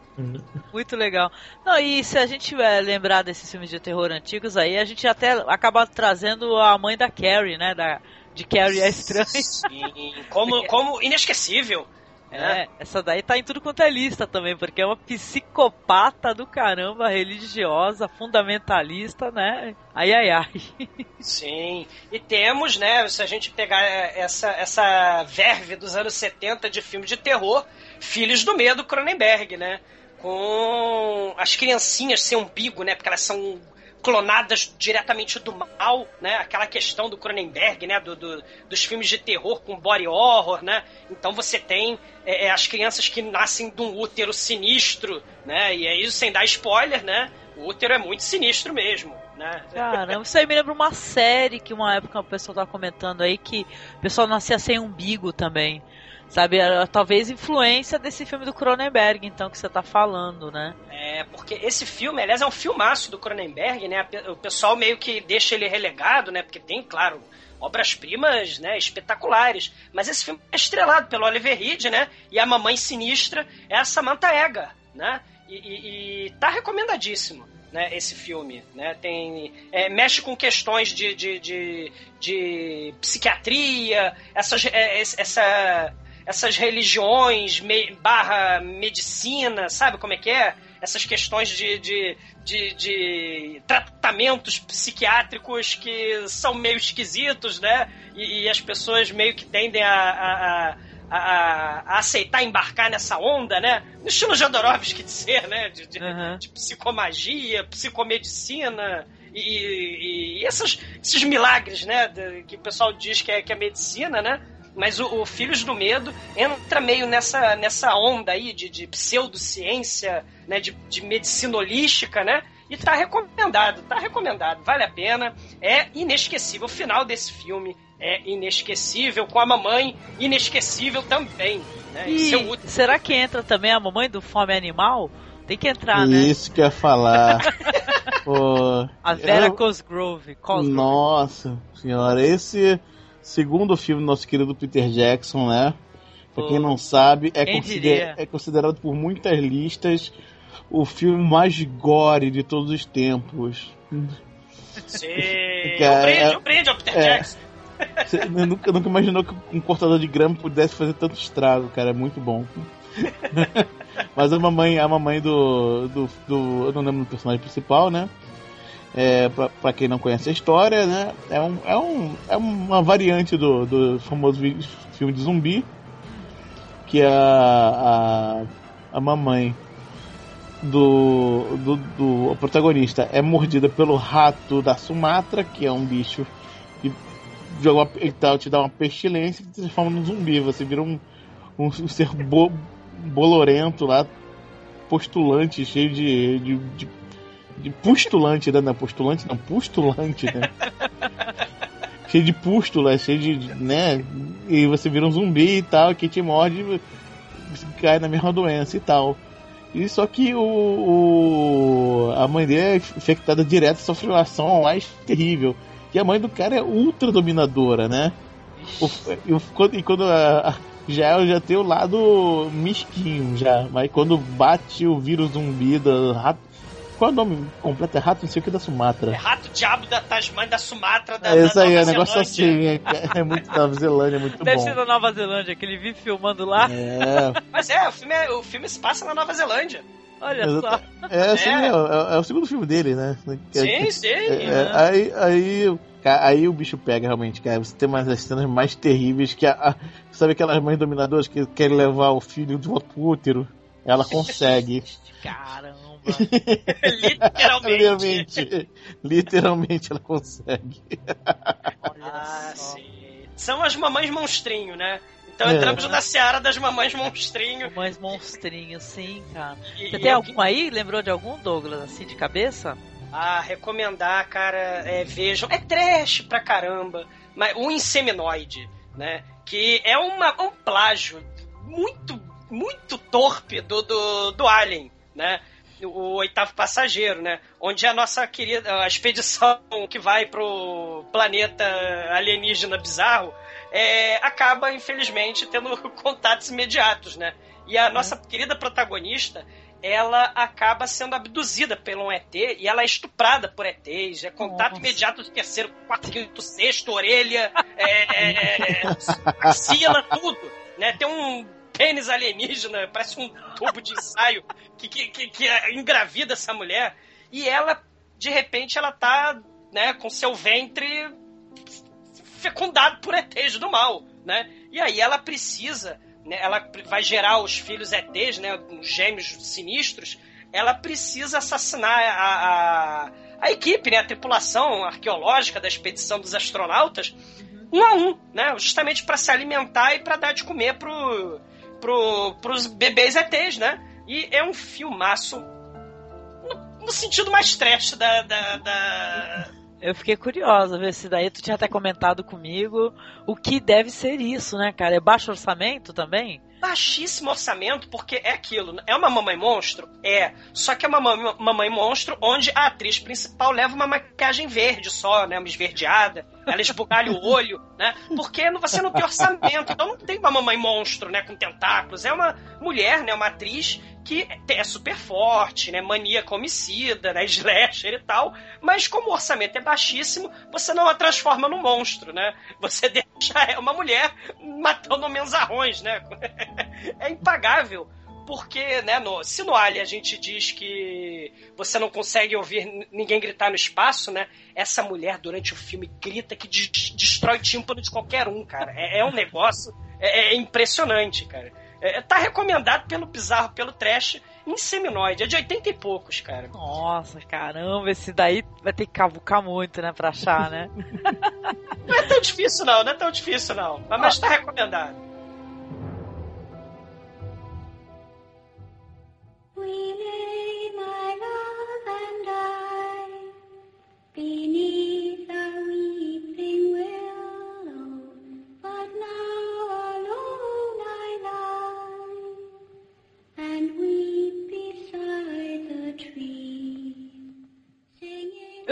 Muito legal. Não, e se a gente é, lembrar desses filmes de terror antigos aí, a gente até acaba trazendo a mãe da Carrie, né? Da, de Carrie é estranho. Sim, como, como inesquecível. Né? É, essa daí tá em tudo quanto é lista também, porque é uma psicopata do caramba, religiosa, fundamentalista, né? Ai, ai, ai. Sim. E temos, né, se a gente pegar essa, essa verve dos anos 70 de filme de terror, Filhos do Medo, Cronenberg, né? Com as criancinhas sem umbigo, né? Porque elas são clonadas diretamente do mal, né? Aquela questão do Cronenberg, né? Do, do- dos filmes de terror com body horror, né? Então você tem é, é, as crianças que nascem de um útero sinistro, né? E aí, sem dar spoiler, né? O útero é muito sinistro mesmo, né? Caramba, isso aí me lembra uma série que uma época o pessoal tava comentando aí que o pessoal nascia sem umbigo também. Sabe, talvez influência desse filme do Cronenberg, então, que você tá falando, né? É, porque esse filme, aliás, é um filmaço do Cronenberg, né? O pessoal meio que deixa ele relegado, né? Porque tem, claro, obras-primas, né, espetaculares. Mas esse filme é estrelado pelo Oliver Reed, né? E a mamãe sinistra é a Samantha Eggar, né? E, e- e tá recomendadíssimo. Né, esse filme, né, tem é, mexe com questões de, de, de, de psiquiatria, é, esse- essa essas religiões me, barra medicina, sabe como é que é? Essas questões de, de, de, de tratamentos psiquiátricos que são meio esquisitos, né? E, e as pessoas meio que tendem a, a, a, a, aceitar embarcar nessa onda, né? No estilo Jodorowsky de ser, né? De, de, Uhum. de psicomagia, psicomedicina e, e- e essas- esses milagres, né? de- que o pessoal diz que é, que é medicina, né? Mas o, o Filhos do Medo entra meio nessa, nessa onda aí de, de pseudociência, né? De, de medicina holística, né? E tá recomendado, tá recomendado, vale a pena. É inesquecível. O final desse filme é inesquecível, com a mamãe inesquecível também. Né? E último- será que entra também a mamãe do Fome Animal? Tem que entrar, né? Isso que eu ia falar. Pô, A Vera eu- Cosgrove. Cosgrove. Nossa senhora, esse segundo filme do nosso querido Peter Jackson, né? Pra quem não sabe, é, consider- é considerado por muitas listas o filme mais gore de todos os tempos. Sim, Cara, brinde, é- eu brinde ao Peter é. Jackson. Você nunca, nunca imaginou que um cortador de grama pudesse fazer tanto estrago, cara. É muito bom. Mas a mamãe, a mamãe do, do, do- Eu não lembro do personagem principal, né? É, pra quem não conhece a história, né? É, um, é, um, é uma variante do, do famoso filme de zumbi. Que é a, a, a mamãe do, do, do protagonista é mordida pelo rato da Sumatra, que é um bicho que joga tá- te dá uma pestilência e te transforma num zumbi. Você vira um, um, um ser bo- bolorento lá, postulante, cheio de, de, de pustulante, né? Não, postulante não, pustulante, né? cheio de pústula, cheio de. né? E você vira um zumbi e tal, que te morde cai na mesma doença e tal. E só que o, o- a mãe dele é infectada direto sofre uma ação mais terrível. E a mãe do cara é ultra dominadora, né? O- e quando- e quando a, a- já, já tem o lado mesquinho já, mas quando bate o vírus zumbi rato. Qual é o nome completo? É rato não sei o que da É Sumatra. rato diabo da Tasmania, da Sumatra, da, É isso da aí, é um negócio assim. É, é muito Nova Zelândia, é muito Deve bom. ser da Nova Zelândia, que ele vive filmando lá. É, Mas é o, filme é, o filme se passa na Nova Zelândia. Olha só. é, assim, É. é, é- é o segundo filme dele, né? Sim, sim. É, é, aí, aí, aí o bicho pega realmente, cara. Você tem umas cenas mais terríveis que a, a- sabe aquelas mães dominadoras que querem levar o filho de volta pro útero? Ela consegue. Caramba. Literalmente. literalmente, literalmente ela consegue. Olha Ah, só. sim. São as mamães monstrinho, né? Então É. entramos na seara das mamães monstrinho. Mais monstrinhos, sim, cara. E, Você e tem eu- algum aí? Lembrou de algum, Douglas, assim, de cabeça? Ah, recomendar, cara, é, vejam. É trash pra caramba. Mas o Inseminoide, né? Que é uma, um plágio muito, muito torpe do, do, do Alien, né? O oitavo passageiro, né? Onde a nossa querida a expedição que vai pro planeta alienígena bizarro é, acaba, infelizmente, tendo contatos imediatos, né? E a nossa querida protagonista, ela acaba sendo abduzida pelo um ET e ela é estuprada por ETs. É contato Nossa. imediato do terceiro, quarto, quinto, sexto, orelha, é, é, axila, tudo. Né? Tem um pênis alienígena, parece um tubo de ensaio que, que, que, que engravida essa mulher. E ela, de repente, ela tá né, com seu ventre fecundado por ETs do mal, né? E aí ela precisa, né, ela vai gerar os filhos ETs, né, os gêmeos sinistros, ela precisa assassinar a, a, a equipe, né, a tripulação arqueológica da expedição dos astronautas, um a um, né, justamente para se alimentar e para dar de comer pro, pro, pros bebês ETs, né? E é um filmaço no, no sentido mais trash da, da, da, Eu fiquei curiosa, ver se daí tu tinha até comentado comigo o que deve ser isso, né, cara? É baixo orçamento também? Baixíssimo orçamento, porque é aquilo. É uma mamãe monstro? É. Só que é uma mamãe, monstro onde a atriz principal leva uma maquiagem verde só, né? Uma esverdeada. Ela esbugalha o olho, né? Porque você não tem orçamento. Então não tem uma mamãe monstro, né? Com tentáculos. É uma mulher, né? Uma atriz que é super forte, né? Maníaca homicida, né? Slasher e tal. Mas como o orçamento é baixíssimo, você não a transforma num monstro, né? Você deixa uma mulher matando menzarrões, né? É impagável porque, né, no, se no Alien a gente diz que você não consegue ouvir ninguém gritar no espaço, né, essa mulher durante o filme grita que de destrói tímpano de qualquer um, cara. É, é um negócio é, é impressionante, cara. É, tá recomendado pelo bizarro, pelo trash, em seminoide. É de 80 e poucos, cara. Nossa, caramba, esse daí vai ter que cavucar muito, né, pra achar, né? não é tão difícil, não, não é tão difícil, não. Mas, mas tá recomendado.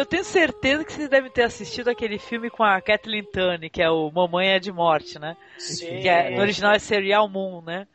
Eu tenho certeza que vocês devem ter assistido aquele filme com a Kathleen Tunney, que é o Mamãe é de Morte, né? Sim. Que é, no original é Serial Moon, né?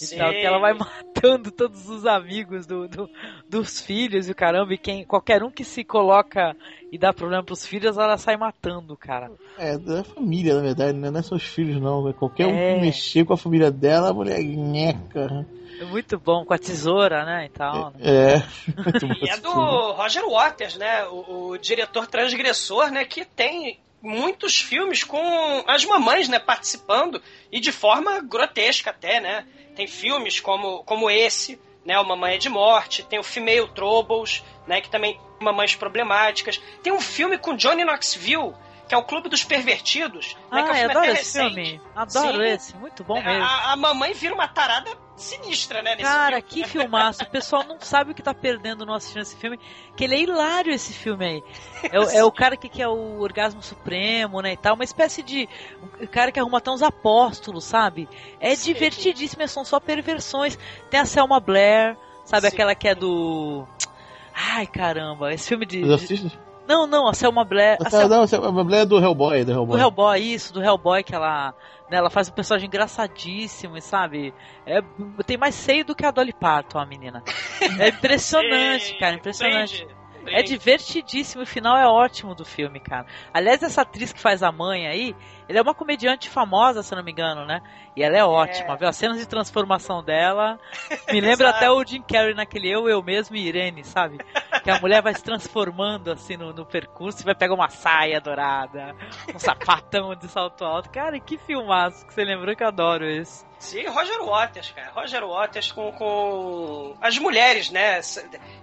E tal, que ela vai matando todos os amigos do, do, dos filhos e o caramba, e quem, qualquer um que se coloca e dá problema pros filhos, ela sai matando, cara. É, da família, na verdade, né? não é só os filhos, não. É qualquer é... um que é. mexer com a família dela, a mulher nheca. É muito bom, com a tesoura, né, e tal. Né? É. e é do Roger Waters, né, o, o diretor transgressor, né, que tem muitos filmes com as mamães, né, participando e de forma grotesca até, né? Tem filmes como, como esse, né, o Mamãe é de Morte, tem o Female Troubles, né, que também tem mamães problemáticas. Tem um filme com Johnny Knoxville, que é o Clube dos Pervertidos. Né, que é um ah, filme adoro esse filme. Adoro Sim. esse, muito bom mesmo. A, a, mamãe vira uma tarada sinistra, né? Cara, filme. que filmaço. O pessoal não sabe o que tá perdendo não assistindo esse filme, que ele é hilário esse filme aí. É, é o cara que quer o orgasmo supremo, né, e tal. Uma espécie de... Um cara que arruma até uns apóstolos, sabe? É Sim. divertidíssimo, são só perversões. Tem a Selma Blair, sabe? Sim. Aquela que é do... Ai, caramba, esse filme de... de... Não, não, a Selma Blair. A Selma... Não, a Selma Blair é do Hellboy, do Hellboy. Do Hellboy, isso, do Hellboy que ela. Né, ela faz um personagem engraçadíssimo, sabe? É, tem mais seio do que a Dolly Parton, a menina. É impressionante, cara, impressionante. É divertidíssimo, o final é ótimo do filme, cara. Aliás, essa atriz que faz a mãe aí, ela é uma comediante famosa, se não me engano, né? E ela é ótima, é. viu? As cenas de transformação dela me lembra até o Jim Carrey naquele Eu, Eu Mesmo e Irene, sabe? Que a mulher vai se transformando assim no, no percurso e vai pegar uma saia dourada, um sapatão de salto alto. Cara, que filmaço que você lembrou que eu adoro esse. Sim, Roger Waters, cara. Roger Waters com, com as mulheres, né?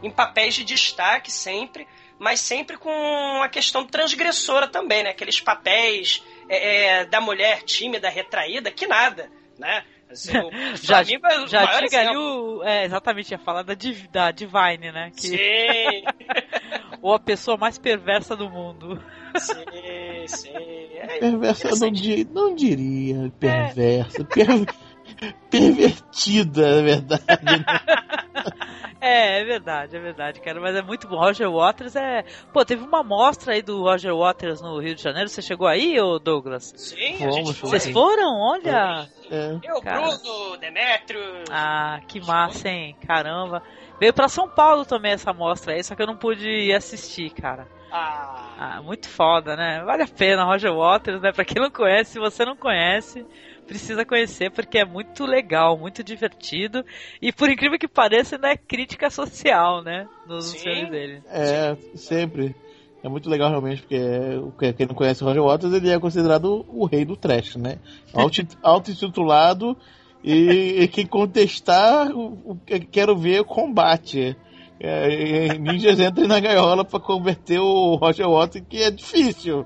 Em papéis de destaque sempre, mas sempre com a questão transgressora também, né? Aqueles papéis é, é, da mulher tímida, retraída, que nada, né? Assim, já é já diga o, é, exatamente, ia falar da, da Divine, né? Que... Sim! Ou a pessoa mais perversa do mundo. Sim, sim. É perversa, eu não, di, não diria perversa. É. Per pervertida, na verdade. Né? é, é verdade, é verdade, cara. Mas é muito bom. Roger Waters é. Pô, teve uma mostra aí do Roger Waters no Rio de Janeiro. Você chegou aí, ô Douglas? Sim, Fomos, a gente foi. Vocês foram? Olha. É. Eu, cara. Bruno, Demetrio. Ah, que massa, hein? Caramba. Veio pra São Paulo também essa mostra aí, só que eu não pude ir assistir, cara. Ah. ah. muito foda, né? Vale a pena, Roger Waters, né? Pra quem não conhece, se você não conhece, precisa conhecer porque é muito legal, muito divertido e por incrível que pareça ainda é crítica social, né, nos filmes dele. É, sempre. É muito legal realmente, porque quem não conhece o Roger Waters, ele é considerado o rei do trash, né? Auto-intitulado e, e, quem contestar, o, o, quero ver combate. É, ninjas entrem na gaiola para converter o Roger Waters, que é difícil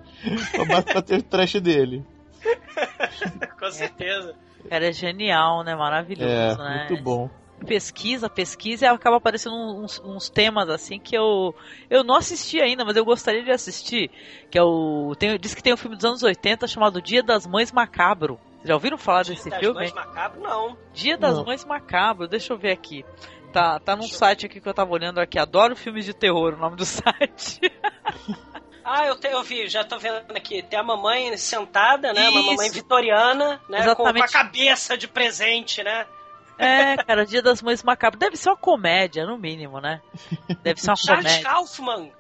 para bater o trash dele. Com certeza. Cara, é genial, né? Maravilhoso, é, né? Muito bom. Pesquisa, pesquisa e acaba aparecendo uns, uns, temas assim que eu eu não assisti ainda, mas eu gostaria de assistir. Que é o. Tem, diz que tem um filme dos anos 80 chamado Dia das Mães Macabro. Já ouviram falar Dia desse das filme? Mães Macabro, não. Dia das não. Mães Macabro, deixa eu ver aqui. Tá, tá num site aqui que eu tava olhando aqui. Adoro filmes de terror, o nome do site. Ah, eu, te, eu vi, já tô vendo aqui. Tem a mamãe sentada, né? Isso. Uma mamãe vitoriana, né? Com, com, a cabeça de presente, né? É, cara, Dia das Mães Macabro. Deve ser uma comédia, no mínimo, né? Deve ser uma Charles comédia. Kaufman.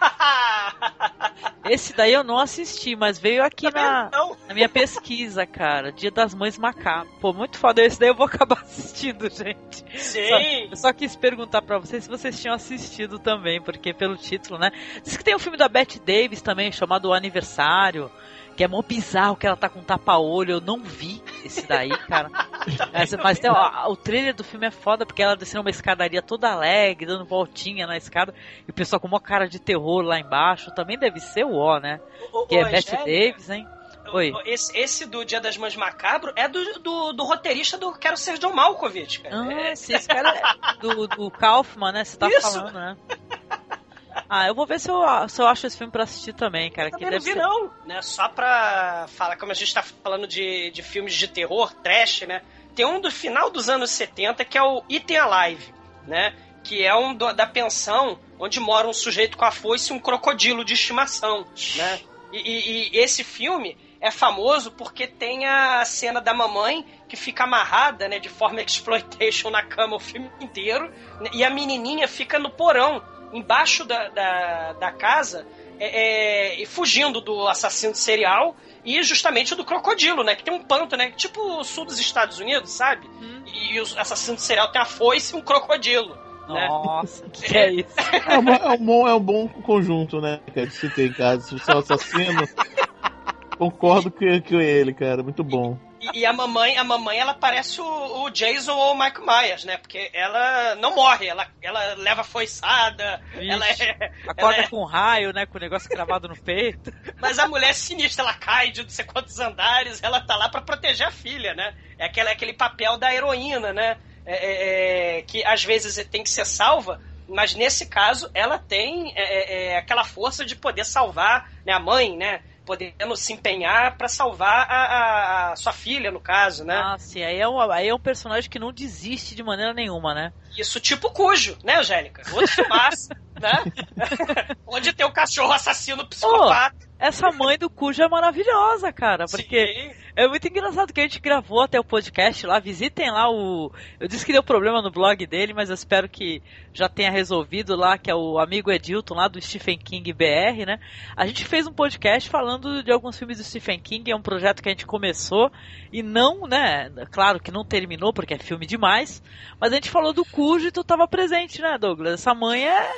Esse daí eu não assisti, mas veio aqui na, na minha pesquisa, cara. Dia das Mães Macabro. Pô, muito foda. Esse daí eu vou acabar assistindo, gente. Sim. Eu só quis perguntar pra vocês se vocês tinham assistido também, porque pelo título, né? Diz que tem um filme da Bette Davis também, chamado O Aniversário, que é mó bizarro, que ela tá com tapa-olho. Eu não vi esse daí, cara. Mas, mas tem, ó, o trailer do filme é foda, porque ela descendo uma escadaria toda alegre, dando voltinha na escada, e o pessoal com uma cara de terror lá embaixo. Também deve ser o ó, né? Ô, Que é ô, Bette Angélica, Davis, hein? Oi. Esse, esse do Dia das Mães Macabro é do, do, do roteirista do Quero Ser John Malkovich, cara. Ah, É, esse, esse cara é do, do Kaufman, né? Você tá Isso. falando, né? Ah, eu vou ver se eu, se eu acho esse filme pra assistir também, cara. Que Também não vi, ser... não. Né? Só pra falar, como a gente tá falando de, de filmes de terror, trash, né? Tem um do final dos anos 70 que é o Item Alive, né? Que é um do- da pensão onde mora um sujeito com a foice e um crocodilo de estimação, né? E, e- e esse filme é famoso porque tem a cena da mamãe que fica amarrada, né, de forma exploitation na cama o filme inteiro, né, e a menininha fica no porão, embaixo da, da, da casa, é, é, e fugindo do assassino serial e justamente do crocodilo, né, que tem um panto, né, tipo o sul dos Estados Unidos, sabe? E, o assassino serial tem a foice e um crocodilo. né? Nossa, que, que é isso? É um, é um bom, é um bom conjunto, né, cara, de se ter em casa. Se você é um assassino, concordo com, com ele, cara. Muito bom. E, e a mamãe, a mamãe, ela parece o, o Jason ou o Michael Myers, né? Porque ela não morre, ela, ela leva foiçada, Vixe. ela é. Acorda ela é- com raio, né? Com o negócio cravado no peito. Mas a mulher é sinistra, ela cai de não sei quantos andares, ela tá lá pra proteger a filha, né? É aquele, aquele papel da heroína, né? É, é, é, que às vezes tem que ser salva, mas nesse caso ela tem é, é, é, aquela força de poder salvar né, a mãe, né? Podendo se empenhar pra salvar a, a- a sua filha, no caso, né? Ah, sim. Aí é, um, aí é um personagem que não desiste de maneira nenhuma, né? Isso tipo cujo, né, Angélica? Outro filmaço, né? Onde tem o cachorro assassino psicopata. Essa mãe do Cujo é maravilhosa, cara. Porque Sim. É muito engraçado que a gente gravou até o podcast lá. Visitem lá o. Eu disse que deu problema no blog dele, mas eu espero que já tenha resolvido lá, que é o amigo Edilton lá do Stephen King BR, né? A gente fez um podcast falando de alguns filmes do Stephen King. É um projeto que a gente começou e não, né? Claro que não terminou porque é filme demais. Mas a gente falou do Cujo e tu tava presente, né, Douglas? Essa mãe é.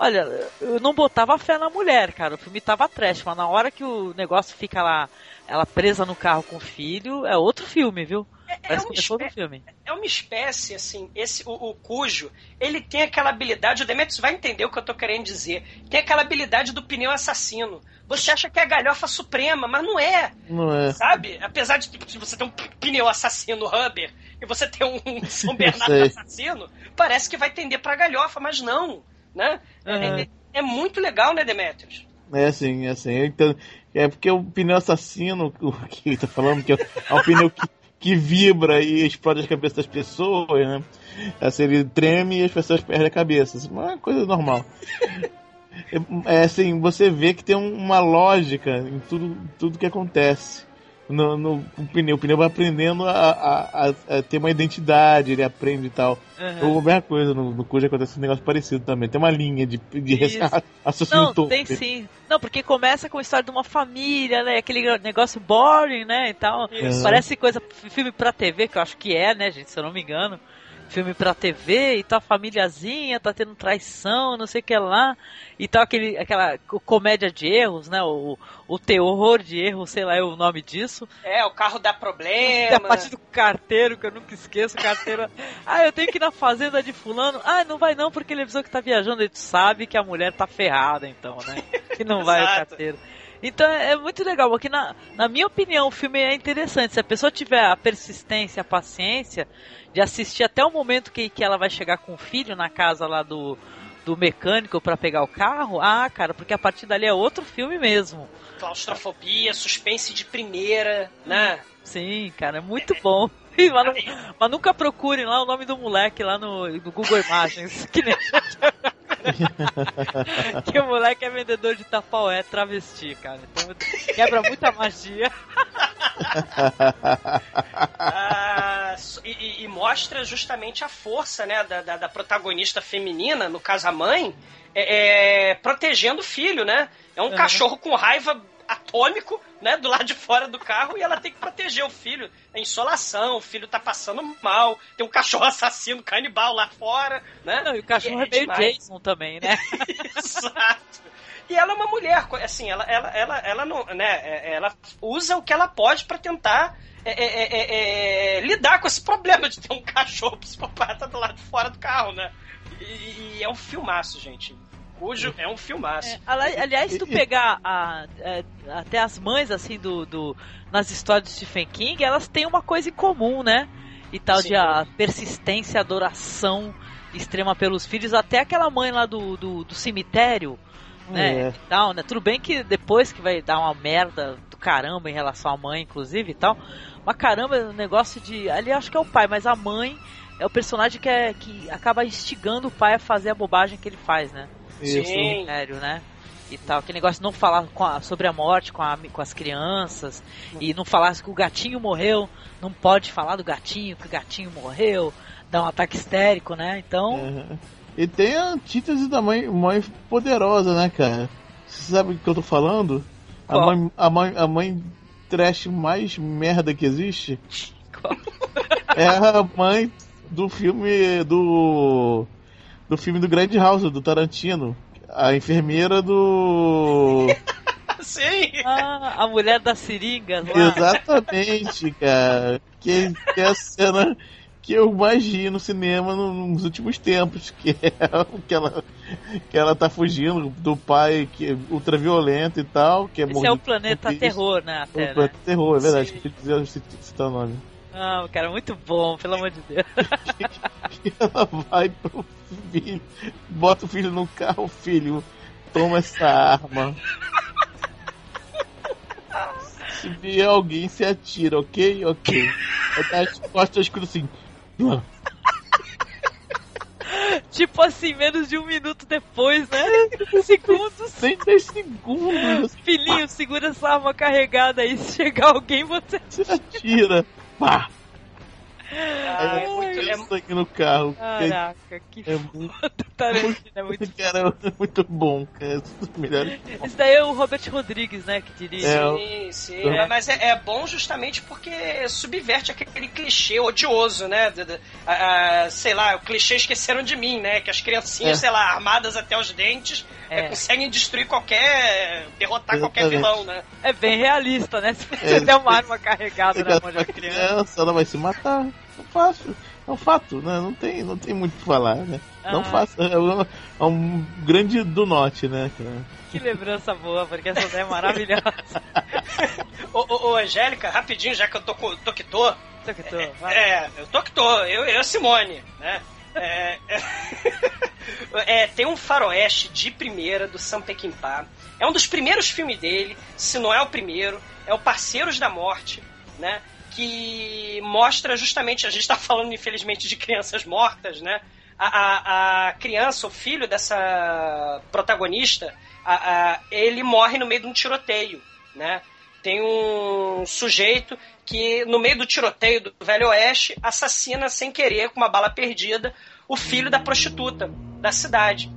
Olha, eu não botava fé na mulher, cara. O filme tava trash, mas na hora que o negócio fica lá, ela presa no carro com o filho, é outro filme, viu? Parece um que começou espé- é uma espécie, assim, esse, o, o cujo, ele tem aquela habilidade, o Demetrius vai entender o que eu tô querendo dizer, tem aquela habilidade do pneu assassino. Você acha que é a galhofa suprema, mas não é, Não é. sabe? Apesar de, você ter um pneu assassino Rubber e você ter um São Bernardo assassino, parece que vai tender pra galhofa, mas não, né? É- Uhum. É, é muito legal, né, Demetrius? É assim, é assim. eu entendo. É porque o pneu assassino, o que ele tá falando, que é um pneu que, que vibra e explode as cabeças das pessoas, né? Assim, ele treme e as pessoas perdem a cabeça. É uma coisa normal. É, é assim, você vê que tem um- uma lógica em tudo, tudo que acontece. No, no o pneu, o pneu vai aprendendo a, a- a- a ter uma identidade, ele aprende e tal. Uhum. A mesma coisa, no, no Cujo acontece um negócio parecido também. Tem uma linha de, de raciocínio Não, tem sim. Não, porque começa com a história de uma família, né? Aquele negócio boring, né? E tal. Parece coisa, filme pra TV, que eu acho que é, né, gente? Se eu não me engano. Filme pra TV e tal, famíliazinha, tá tendo traição, não sei o que lá. E tal, aquele, aquela co- comédia de erros, né? O, o terror de erros, sei lá é o nome disso. É, o carro dá Tem a problema. parte do carteiro, que eu nunca esqueço, o carteiro. Ah, eu tenho que ir na fazenda de fulano. Ah, não vai não, porque ele avisou que tá viajando. Ele sabe que a mulher tá ferrada, então, né? Que não vai o carteiro. Então é muito legal, porque na, na minha opinião o filme é interessante. Se a pessoa tiver a persistência, a paciência de assistir até o momento que, que ela vai chegar com o filho na casa lá do, do mecânico para pegar o carro, ah, cara, porque a partir dali é outro filme mesmo. Claustrofobia, suspense de primeira, né? Sim, cara, é muito bom. Mas, mas nunca procurem lá o nome do moleque lá no, no Google Imagens. Que, nem... que o moleque é vendedor de tapaué travesti, cara. Então quebra muita magia. Ah, e, e- e mostra justamente a força né, da, da- da protagonista feminina, no caso a mãe, é, é, protegendo o filho, né? É um Uhum. cachorro com raiva atômico, né, do lado de fora do carro e ela tem que proteger o filho. É insolação, o filho tá passando mal, tem um cachorro assassino, canibal lá fora, né? Não, e o cachorro E é meio demais. Jason também, né? Exato. E ela é uma mulher, assim, ela, ela, ela, ela não, né, é- ela usa o que ela pode pra tentar é, é, é, é, lidar com esse problema de ter um cachorro psicopata do lado de fora do carro, né? E, e é um filmaço, gente. Cujo é um filmaço. É, ali- aliás, se tu pegar a- é, até as mães, assim, do, do- nas histórias de Stephen King, elas têm uma coisa em comum, né? E tal Sim. de a persistência, adoração extrema pelos filhos, até aquela mãe lá do, do, do cemitério, né? É. E tal, né? Tudo bem que depois que vai dar uma merda do caramba em relação à mãe, inclusive e tal. Mas caramba, o negócio de. Ali acho que é o pai, mas a mãe é o personagem que, é, que acaba instigando o pai a fazer a bobagem que ele faz, né? Isso. Sim. sério, né? E tal, aquele negócio de não falar com a- sobre a morte com, a- com as crianças e não falar que o gatinho morreu, não pode falar do gatinho, que o gatinho morreu, dá um ataque histérico, né? Então, Uhum. E tem a antítese da mãe, mãe poderosa, né, cara? Você sabe o que eu tô falando? A mãe, a mãe, a mãe trash mais merda que existe Qual? é a mãe do filme do do filme do Grand House do Tarantino, a enfermeira do Sim! ah, a mulher das seringas lá. Exatamente, cara. Que, que é a cena que eu ri no cinema no- nos últimos tempos, que é o que ela, que ela tá fugindo do pai que é ultraviolento e tal, que é Esse é o planeta terror, né? É Até, o né? planeta terror, é verdade. Sim. De citar o nome. Não, cara, muito bom, pelo amor de Deus. E ela vai pro filho, bota o filho no carro, filho, toma essa arma. Se vier alguém, se atira, ok? Ok. Aí tá as costas escrito assim. Tipo assim, menos de um minuto depois, né? Segundos. Nem 10 segundos Filhinho, segura essa arma carregada aí. Se chegar alguém, você. você atira. Pá! Ah, Aí é muito, é, sangue no carro. Caraca, que É muito, Tarantino é muito cara, é muito bom, cara. É um melhores. Esse daí é o Robert Rodrigues, né, que dirige. É, Sim, sim. É, mas é, é bom justamente porque subverte aquele clichê odioso, né? Da- da- a- a- sei lá, o clichê esqueceram de mim, né? Que as criancinhas, É. sei lá, armadas até os dentes, É. é, conseguem destruir qualquer. derrotar qualquer Exatamente. vilão, né? É bem realista, né? Se você É. der uma arma carregada na mão de uma uma criança. criança, ela vai se matar. É fácil. É um fato, né? Não tem, não tem muito o que falar, né? Não Ah. faça. É um, é um grande do norte, né? Que lembrança boa, porque essa daí é maravilhosa. Ô, ô, ô, Angélica, rapidinho, já que eu tô, co- tô que tô. Tô que tô, vai. É, eu tô que tô, eu, eu Simone, né? É, é, tem um faroeste de primeira do Sam Peckinpah. É um dos primeiros filmes dele, se não é o primeiro. É o Parceiros da Morte, né? Que mostra justamente, a gente tá falando infelizmente de crianças mortas, né? A, a, a criança, o filho dessa protagonista, a- ele morre no meio de um tiroteio, né? Tem um sujeito que, no meio do tiroteio do Velho Oeste, assassina sem querer, com uma bala perdida, o filho da prostituta da cidade.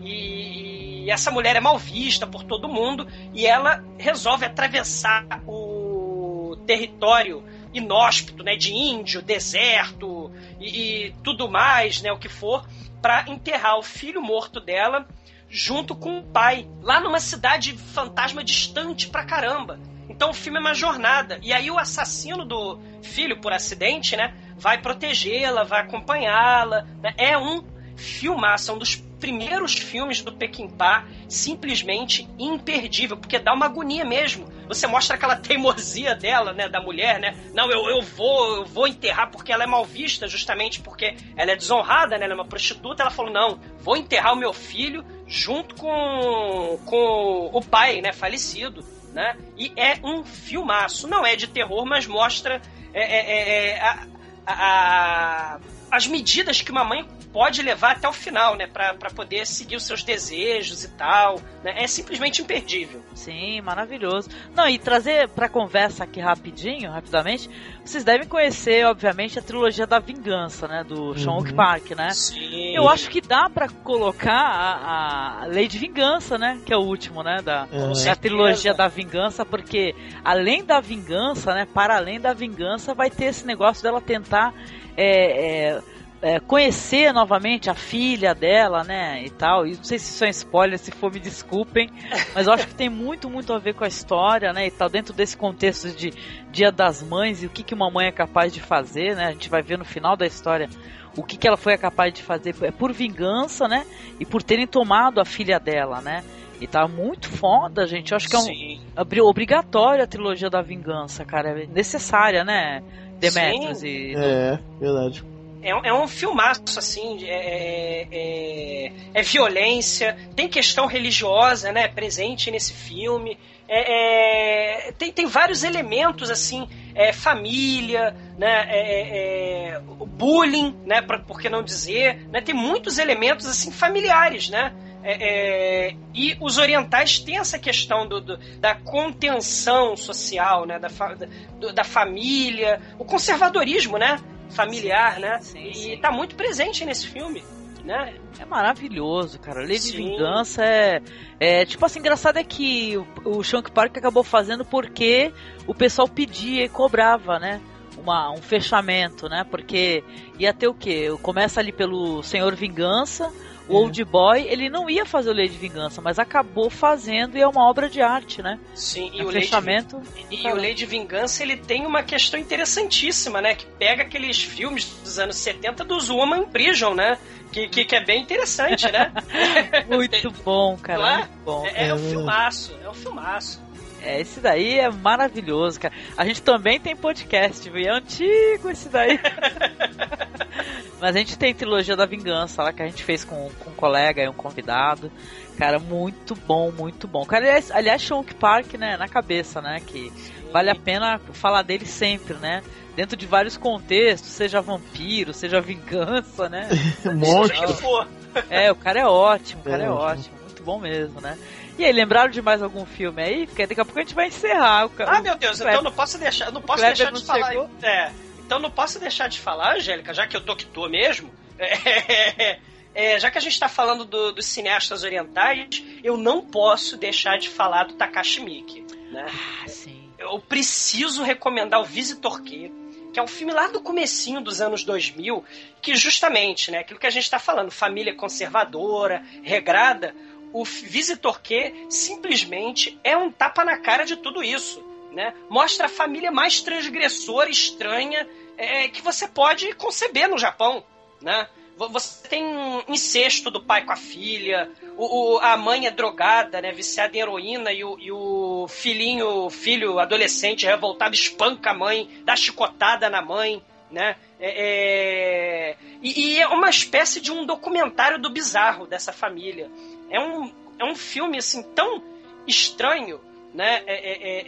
E, e essa mulher é mal vista por todo mundo e ela resolve atravessar o território inóspito, né, de índio, deserto e, e tudo mais, né, o que for, para enterrar o filho morto dela junto com o pai, lá numa cidade fantasma distante pra caramba. Então o filme é uma jornada. E aí o assassino do filho, por acidente, né, vai protegê-la, vai acompanhá-la. né? É um filmaço, é um dos primeiros filmes do Peckinpah, simplesmente imperdível, porque dá uma agonia mesmo. Você mostra aquela teimosia dela, né, da mulher, né? Não, eu, eu vou, eu vou enterrar porque ela é mal vista, justamente porque ela é desonrada, né? Ela é uma prostituta. Ela falou: "Não, vou enterrar o meu filho junto com com o pai, né, falecido." Né? E é um filmaço. Não é de terror, mas mostra é, é, é, a- a- a- as medidas que uma mãe pode levar até o final, né? Pra, pra poder seguir os seus desejos e tal. Né? É simplesmente imperdível. Sim, maravilhoso. Não, e trazer pra conversa aqui rapidinho, rapidamente, vocês devem conhecer, obviamente, a trilogia da vingança, né? Do Sean Oak Park, né? Sim. Eu acho que dá pra colocar a, a Lei de Vingança, né? Que é o último, né? Da, É. da trilogia da vingança, porque além da vingança, né? Para além da vingança, vai ter esse negócio dela tentar é, é, é, conhecer novamente a filha dela, né? E tal. E não sei se isso é um spoiler, se for, me desculpem. Mas eu acho que tem muito, muito a ver com a história, né? E tal, dentro desse contexto de Dia das Mães e o que, que uma mãe é capaz de fazer, né? A gente vai ver no final da história o que, que ela foi capaz de fazer é por vingança, né? E por terem tomado a filha dela, né? E tá muito foda, gente. Eu acho que é um Sim. obrigatório a trilogia da vingança, cara. É necessária, né? Demetrius e. É, verdade. É, um- é um filmaço, assim, de- é, é, é violência, tem questão religiosa, né, presente nesse filme, é, é, tem, tem vários elementos, assim, é, família, né, é, é, é, o bullying, né, pra, por que não dizer, né, tem muitos elementos, assim, familiares, né, é, é, e os orientais têm essa questão do, do- da contenção social, né, da, fa- do- da família, o conservadorismo, né, familiar, Sim, né, sim, e sim. tá muito presente nesse filme, né, É maravilhoso, cara. Lei de. Vingança é, é. Tipo assim, engraçado é que o, o Shank Park acabou fazendo porque o pessoal pedia e cobrava, né? Uma, um fechamento, né? Porque ia ter o quê? Começa ali pelo Senhor Vingança. O É. Old Boy, ele não ia fazer o Lei de Vingança, mas acabou fazendo e é uma obra de arte, né? sim, e É o um Lady fechamento. E o Lei de Vingança, ele tem uma questão interessantíssima, né? Que pega aqueles filmes dos anos 70 dos Woman in Prison, né? Que, que, que é bem interessante, né? Muito bom, cara. É? Muito bom. É, é É um verdade. filmaço, é um filmaço. É, esse daí é maravilhoso, cara. A gente também tem podcast, viu? E é antigo esse daí. Mas a gente tem trilogia da vingança lá que a gente fez com, com um colega e um convidado. Cara, muito bom, muito bom. Cara, aliás, aliás Shonk Park, né, na cabeça, né? Que vale a pena falar dele sempre, né? Dentro de vários contextos, seja vampiro, seja vingança, né? Monstro. É, o cara é ótimo, o cara é, É, ótimo. Muito bom mesmo, né? E aí, lembraram de mais algum filme aí? Porque daqui a pouco a gente vai encerrar. O Ah, meu Deus, então Kleber- não posso deixar, não posso deixar não de falar. chegou? É, então não posso deixar de falar, Angélica, já que eu tô que tô mesmo. é, é, já que a gente tá falando do- dos cineastas orientais, eu não posso deixar de falar do Takashi Miike, né? Ah, sim. eu preciso recomendar o Visitor Q, que é um filme lá do comecinho dos anos 2000, que justamente, né, aquilo que a gente está falando, família conservadora, regrada, o Visitor Q simplesmente é um tapa na cara de tudo isso, né? Mostra a família mais transgressora, estranha, é, que você pode conceber no Japão, né? Vo- Você tem um incesto do pai com a filha, o, o- a mãe é drogada, né, viciada em heroína, e o, e o filhinho, filho adolescente revoltado espanca a mãe, dá chicotada na mãe, né? É, é- E, e é uma espécie de um documentário do bizarro dessa família. É um, é um filme assim tão estranho, né? É- é- é-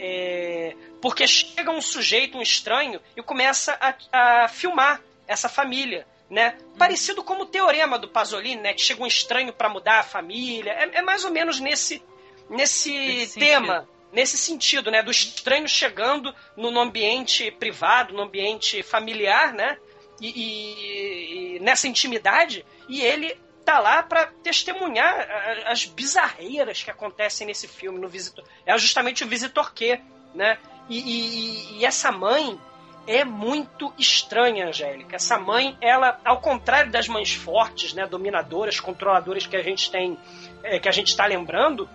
é- Porque chega um sujeito, um estranho, e começa a, a filmar essa família. Né? Parecido como o teorema do Pasolini, né? Que chega um estranho para mudar a família. É, é mais ou menos nesse, nesse Nesse tema, nesse sentido, né? Do estranho chegando no, no ambiente privado, no ambiente familiar, né? E, e- e nessa intimidade, e ele tá lá para testemunhar as bizarreiras que acontecem nesse filme no Visitor. É justamente o Visitor Q, né? E, e- e essa mãe é muito estranha, Angélica. Essa mãe, ela, ao contrário das mães fortes, né, dominadoras, controladoras que a gente tem, é, que a gente está lembrando,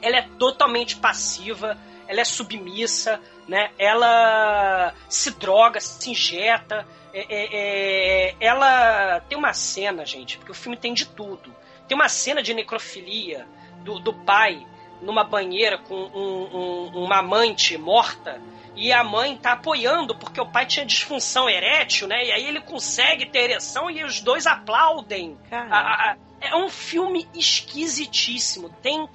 ela é totalmente passiva, ela é submissa, né? Ela se droga, se injeta. é- é- é- ela tem uma cena, gente, porque o filme tem de tudo. Tem uma cena de necrofilia do, do pai numa banheira com um- um- uma amante morta e a mãe tá apoiando porque o pai tinha disfunção erétil, né? E aí ele consegue ter ereção e os dois aplaudem. A- a- é um filme esquisitíssimo. Tem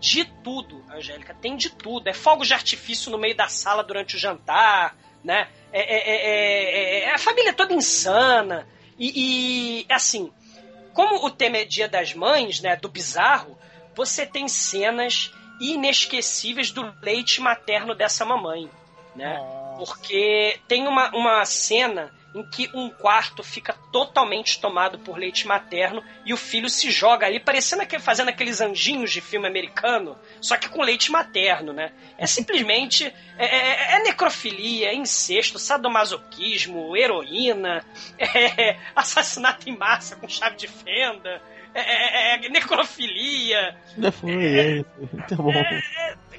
de tudo, Angélica. Tem de tudo. É fogos de artifício no meio da sala durante o jantar, né? É, é- é- é- é- a família toda insana. E, e, assim, como o tema é Dia das Mães, né, do bizarro, você tem cenas inesquecíveis do leite materno dessa mamãe, né? Porque tem uma, uma cena em que um quarto fica totalmente tomado por leite materno e o filho se joga ali, parecendo que fazendo aqueles anjinhos de filme americano, só que com leite materno, né? É simplesmente é, é, é necrofilia, é incesto, sadomasoquismo, heroína, é, assassinato em massa com chave de fenda, é, é, é necrofilia. Não foi, tá bom.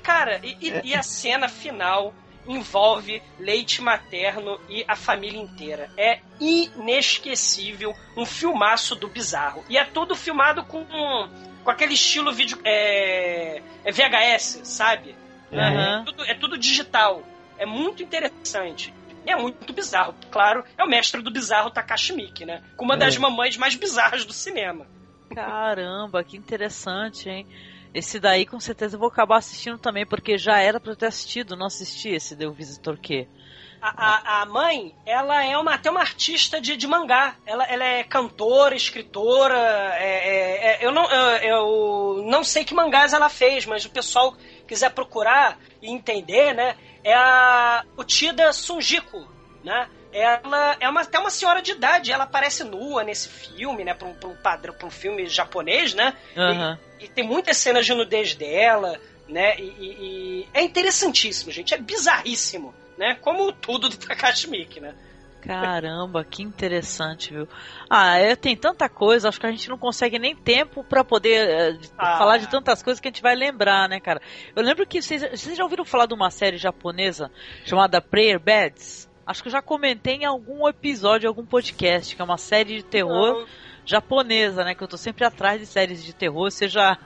cara, e- e a cena final envolve leite materno e a família inteira. É inesquecível, um filmaço do bizarro. E é tudo filmado com, com aquele estilo vídeo é, é VHS, sabe? Aham. É, tudo, é tudo digital. É muito interessante. E é muito bizarro. Claro, é o mestre do bizarro Takashi Miike, né? Com uma das É. mamães mais bizarras do cinema. Caramba, que interessante, hein? Esse daí com certeza eu vou acabar assistindo também, porque já era pra eu ter assistido, não assisti esse The Visitor Q. A, a, a mãe, ela é uma, até uma artista de, de mangá. Ela, ela é cantora, escritora. é- é- é- eu, não, eu, eu não sei que mangás ela fez, mas o pessoal quiser procurar e entender, né? É a Uchida Sunjiko, né? Ela é uma, até uma senhora de idade, ela aparece nua nesse filme, né? Para um, pra um padrão, para um filme japonês, né? Aham. E tem muitas cenas de nudez dela, né? E, e- e é interessantíssimo, gente. É bizarríssimo, né? Como tudo do Takashi Miike, né? Caramba, que interessante, viu? Ah, é, tem tanta coisa, acho que a gente não consegue nem tempo pra poder de- Ah. falar de tantas coisas que a gente vai lembrar, né, cara? Eu lembro que vocês, vocês já ouviram falar de uma série japonesa chamada Prayer Beds? Acho que eu já comentei em algum episódio, algum podcast, que é uma série de terror Então, japonesa, né? Que eu tô sempre atrás de séries de terror, seja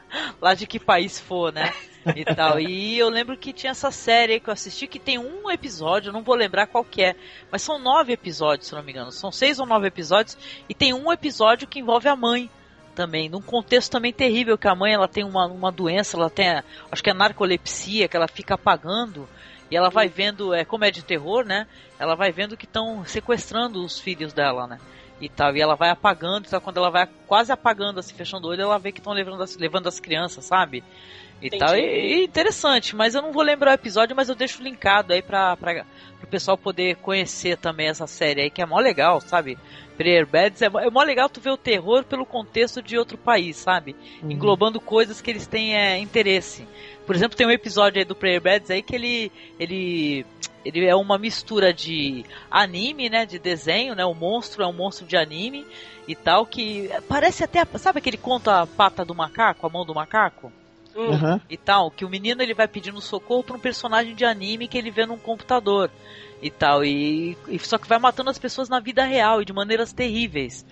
lá de que país for, né? E tal. E eu lembro que tinha essa série aí que eu assisti que tem um episódio, não vou lembrar qual que é, mas são nove episódios, se não me engano. São seis ou nove episódios, e tem um episódio que envolve a mãe também, num contexto também terrível, que a mãe ela tem uma, uma doença, ela tem, acho que é narcolepsia, que ela fica apagando, e ela vai vendo, é como é de terror, né? Ela vai vendo que estão sequestrando os filhos dela, né? E tal, e ela vai apagando, então quando ela vai quase apagando, assim, fechando o olho, ela vê que estão levando as, levando as crianças, sabe? E Entendi. tal, e, e interessante, mas eu não vou lembrar o episódio, mas eu deixo linkado aí pra, pra, pro pessoal poder conhecer também essa série aí, que é mó legal, sabe? Prayer Beds é, mó- é mó legal tu ver o terror pelo contexto de outro país, sabe? Uhum. Englobando coisas que eles têm é, interesse. Por exemplo, tem um episódio aí do Prayer Beds aí que ele, ele, ele é uma mistura de anime, né? De desenho, né? O monstro é um monstro de anime e tal, que parece até, sabe aquele conto a pata do macaco, a mão do macaco? Hum, Aham. e tal, que o menino ele vai pedindo socorro pra um personagem de anime que ele vê num computador e tal, e, e só que vai matando as pessoas na vida real e de maneiras terríveis.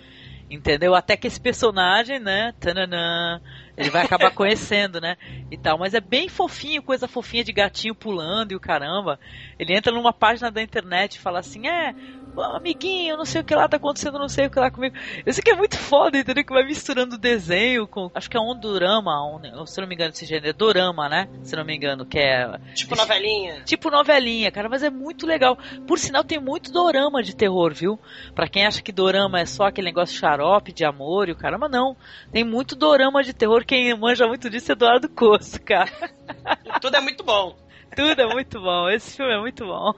Entendeu? Até que esse personagem, né? Tananã, ele vai acabar conhecendo, né? E tal. Mas é bem fofinho, coisa fofinha de gatinho pulando e o caramba. Ele entra numa página da internet e fala assim: É, amiguinho, não sei o que lá tá acontecendo, não sei o que lá comigo. Isso aqui é muito foda, entendeu? Que vai misturando desenho com. Acho que é um dorama, um, se não me engano, esse gênero. É dorama, né? Se não me engano, que é tipo novelinha. Tipo novelinha, cara, mas é muito legal. Por sinal, tem muito dorama de terror, viu? Pra quem acha que dorama é só aquele negócio xarope de amor e o caramba, não. Tem muito dorama de terror. Quem manja muito disso é Eduardo Costa, cara. Tudo é muito bom. Tudo é muito bom. Esse filme é muito bom.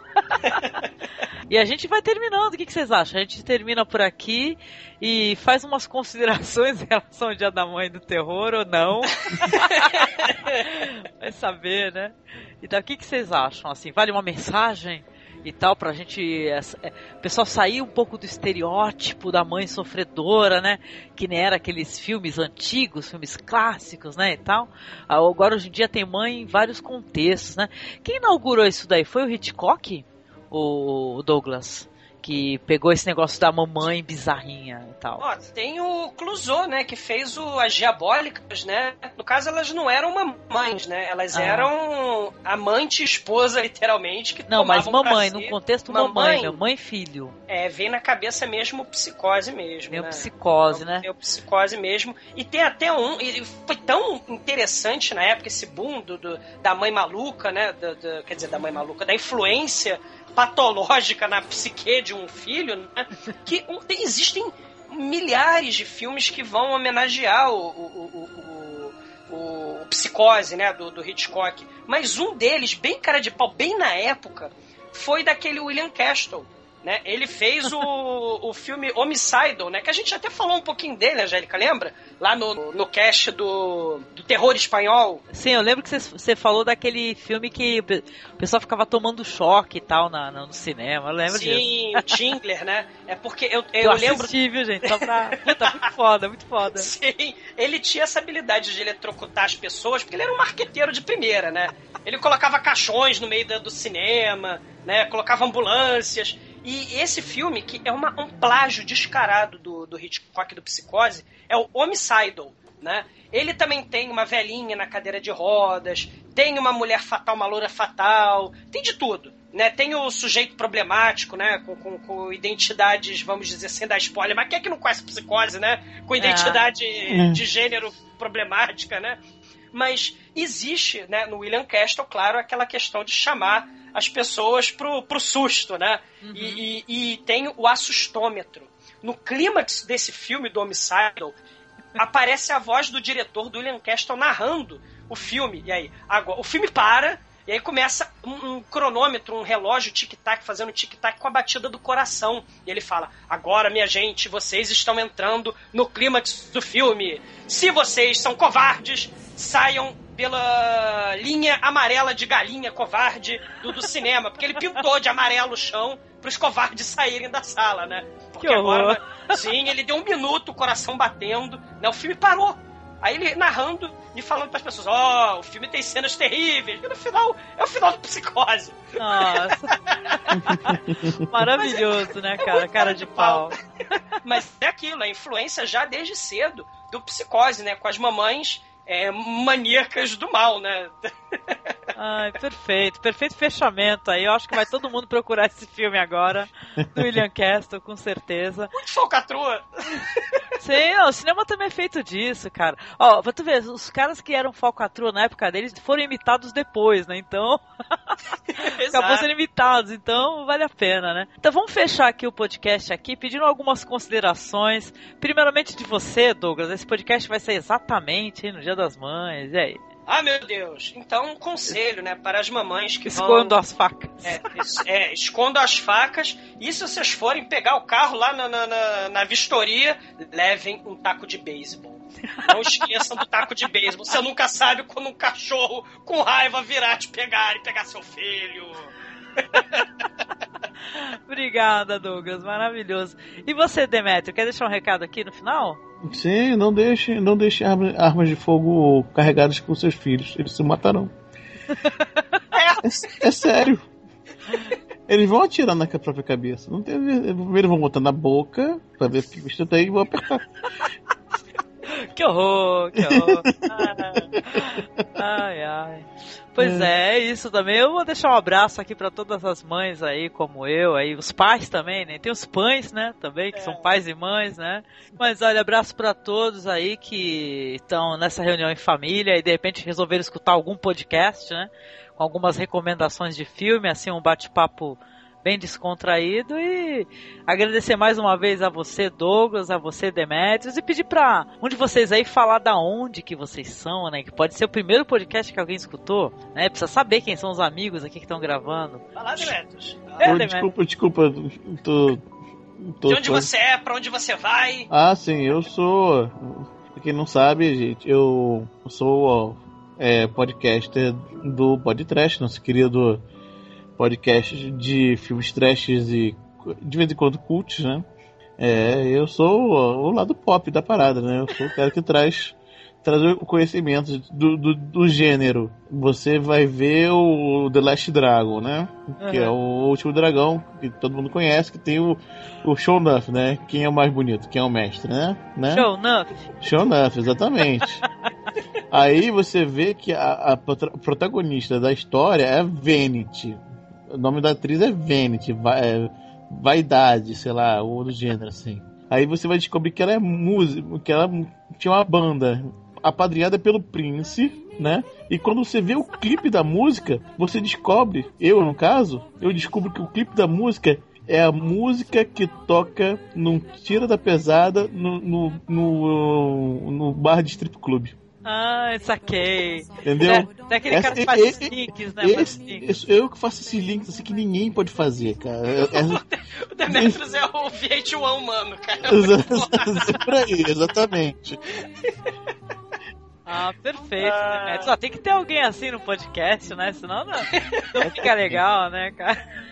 e a gente vai terminando. O que, que vocês acham? A gente termina por aqui e faz umas considerações em relação ao Dia da Mãe do Terror ou não. vai saber, né? Então, o que, que vocês acham? Assim, vale uma mensagem? E tal, pra gente. é, é, pessoal sair um pouco do estereótipo da mãe sofredora, né? Que nem era aqueles filmes antigos, filmes clássicos, né? E tal. Ah, Agora, hoje em dia, tem mãe em vários contextos, né? Quem inaugurou isso daí? Foi o Hitchcock? O Douglas? Que pegou esse negócio da mamãe bizarrinha e tal. Ó, tem o Clouseau, né, que fez o, as diabólicas, né? No caso, elas não eram mamães, né? Elas Ah. eram amante e esposa, literalmente, que Não, mas mamãe, si. no contexto mamãe, Mamãe? meu, mãe e filho. É, vem na cabeça mesmo psicose mesmo, Meio né? psicose, né? Meio psicose mesmo. E tem até um. E foi tão interessante na época esse boom do, do- da mãe maluca, né? do- do- quer dizer, da mãe maluca, da influência patológica na psique de um filho, né? Que tem- existem milhares de filmes que vão homenagear o, o, o, o Psicose, né, do, do Hitchcock. Mas um deles, bem cara de pau, bem na época, foi daquele William Castle, né? Ele fez o, o filme Homicidal, né? Que a gente até falou um pouquinho dele, Angélica, lembra? Lá no, no cast do, do terror espanhol. Sim, eu lembro que você falou daquele filme que o pessoal ficava tomando choque e tal na, no cinema. Eu lembro Sim, disso. Sim, o Tingler, né? É porque eu, eu, eu lembro. Assisti, viu, gente? Só pra... Puta, muito foda, muito foda. Sim, ele tinha essa habilidade de eletrocutar as pessoas, porque ele era um marqueteiro de primeira, né? Ele colocava caixões no meio da, do cinema, né? Colocava ambulâncias. E esse filme, que é uma, um plágio descarado do, do Hitchcock do Psicose, é o Homicidal, né? Ele também tem uma velhinha na cadeira de rodas, tem uma mulher fatal, uma loura fatal, tem de tudo. Né, tem o sujeito problemático, né? Com, com, com, identidades, vamos dizer, sem dar spoiler, mas quem é que não conhece psicose, né? Com identidade é. de gênero problemática, né? Mas existe, né, no William Castle, claro, aquela questão de chamar as pessoas pro, pro susto, né? Uhum. E, e, e, tem o assustômetro. No clímax desse filme do Homicidal, aparece a voz do diretor do William Castle narrando o filme. E aí, agora, o filme para, e aí começa um, um cronômetro, um relógio tic-tac, fazendo tic-tac com a batida do coração. E ele fala: Agora, minha gente, vocês estão entrando no clímax do filme. Se vocês são covardes, saiam pela linha amarela de galinha covarde do, do cinema, porque ele pintou de amarelo o chão para os covardes saírem da sala, né? Porque que agora, sim, ele deu um minuto, o coração batendo, né? O filme parou. Aí ele narrando e falando para as pessoas: Ó, oh, o filme tem cenas terríveis. E no final, é o final do psicose. Nossa. Maravilhoso, é, né, cara? É cara de pau. pau. Mas é aquilo, a influência já desde cedo do psicose, né? Com as mamães é, maníacas do mal, né? Ai, perfeito, perfeito fechamento aí. Eu acho que vai todo mundo procurar esse filme agora, do William Castle, com certeza. Muito falcatrua! Sim, o cinema também é feito disso, cara. Ó, pra tu ver, os caras que eram falcatrua na época deles foram imitados depois, né? Então. acabou sendo imitados, então vale a pena, né? Então vamos fechar aqui o podcast aqui, pedindo algumas considerações. Primeiramente de você, Douglas. Esse podcast vai ser exatamente no Dia das Mães. E aí? Ah, meu Deus. Então, um conselho, né, para as mamães que Escondam vão... as facas. É, é, escondam as facas. E se vocês forem pegar o carro lá na, na, na, na vistoria, levem um taco de beisebol. Não esqueçam do taco de beisebol. Você nunca sabe quando um cachorro com raiva virar te pegar e pegar seu filho. Obrigada, Douglas. Maravilhoso. E você, Demetrio, quer deixar um recado aqui no final? Sim, não deixe, não deixe armas de fogo carregadas com seus filhos. Eles se matarão. é, é sério. Eles vão atirar na própria cabeça. Não tem, primeiro vão botar na boca pra ver que está aí e vão apertar. Que horror, que horror. ai, ai. Pois é. é, isso também. Eu vou deixar um abraço aqui para todas as mães aí, como eu, aí os pais também, né? Tem os pães, né? Também que é. são pais e mães, né? Mas olha, abraço para todos aí que estão nessa reunião em família e de repente resolveram escutar algum podcast, né? Com algumas recomendações de filme, assim um bate-papo bem descontraído e agradecer mais uma vez a você, Douglas, a você, Demetrios, e pedir pra um de vocês aí falar da onde que vocês são, né? Que pode ser o primeiro podcast que alguém escutou, né? Precisa saber quem são os amigos aqui que estão gravando. Vai lá, Demetrios. É, oh, desculpa, desculpa, tô, tô, De onde tô... você é, pra onde você vai? Ah, sim, eu sou. Pra quem não sabe, gente, eu sou é, podcaster do Podtrash, nosso querido podcast de filmes trashes e de vez em quando cults, né? É, eu sou o, lado pop da parada, né? Eu sou o cara que traz, traz o conhecimento do, do, do, gênero. Você vai ver o The Last Dragon, né? Uhum. Que é o último dragão que todo mundo conhece, que tem o, o Show Nuff, né? Quem é o mais bonito, quem é o mestre, né? né? Show Nuff. Show Nuff, exatamente. Aí você vê que a, a protagonista da história é Vanity, o nome da atriz é Vanity, é, Vaidade, sei lá, ou do gênero, assim. Aí você vai descobrir que ela é música, que ela tinha uma banda apadrinhada pelo Prince, né? E quando você vê o clipe da música, você descobre, eu no caso, eu descubro que o clipe da música é a música que toca num tira da pesada no, no, no, no bar de strip club. Ah, saquei. Entendeu? É, daquele Essa- cara que faz e- os e- links, né? Esse- links. esse- eu que faço esses links assim que ninguém pode fazer, cara. É- é- O Demetrius é o VH1 humano, cara. Aí, exatamente. Ah, perfeito. Ah. né? Só tem que ter alguém assim no podcast, né? Senão não, não fica legal, né, cara?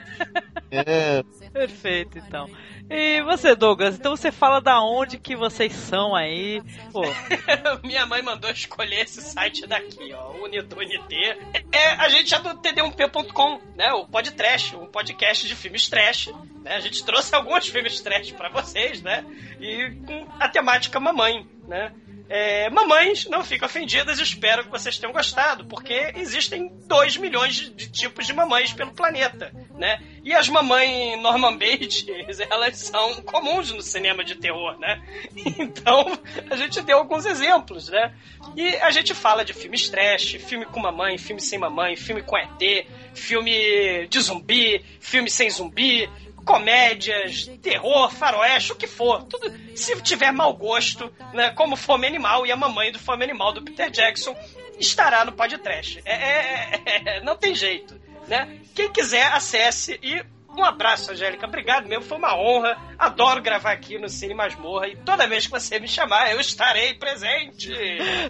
É, Perfeito, então. E você, Douglas? Então você fala da onde que vocês são aí. Minha mãe mandou escolher esse site daqui, ó, Unito Unité. É, a gente é do td1p.com, né? O podcast, um podcast de filmes trash. Né? A gente trouxe alguns filmes trash pra vocês, né? E com a temática mamãe, né? É, mamães, não fiquem ofendidas, espero que vocês tenham gostado, porque existem 2 milhões de, de tipos de mamães pelo planeta, né? E as mamães Norman Bates, elas são comuns no cinema de terror, né? Então, a gente deu alguns exemplos, né? E a gente fala de filmes trash, filme com mamãe, filme sem mamãe, filme com ET, filme de zumbi, filme sem zumbi, comédias, terror, faroeste, o que for. Tudo, se tiver mau gosto, né, como Fome Animal e a mamãe do Fome Animal do Peter Jackson estará no podcast. É, é- é- não tem jeito, né? Quem quiser, acesse e um abraço, Angélica. Obrigado mesmo, foi uma honra. Adoro gravar aqui no Cine Masmorra e toda vez que você me chamar, eu estarei presente.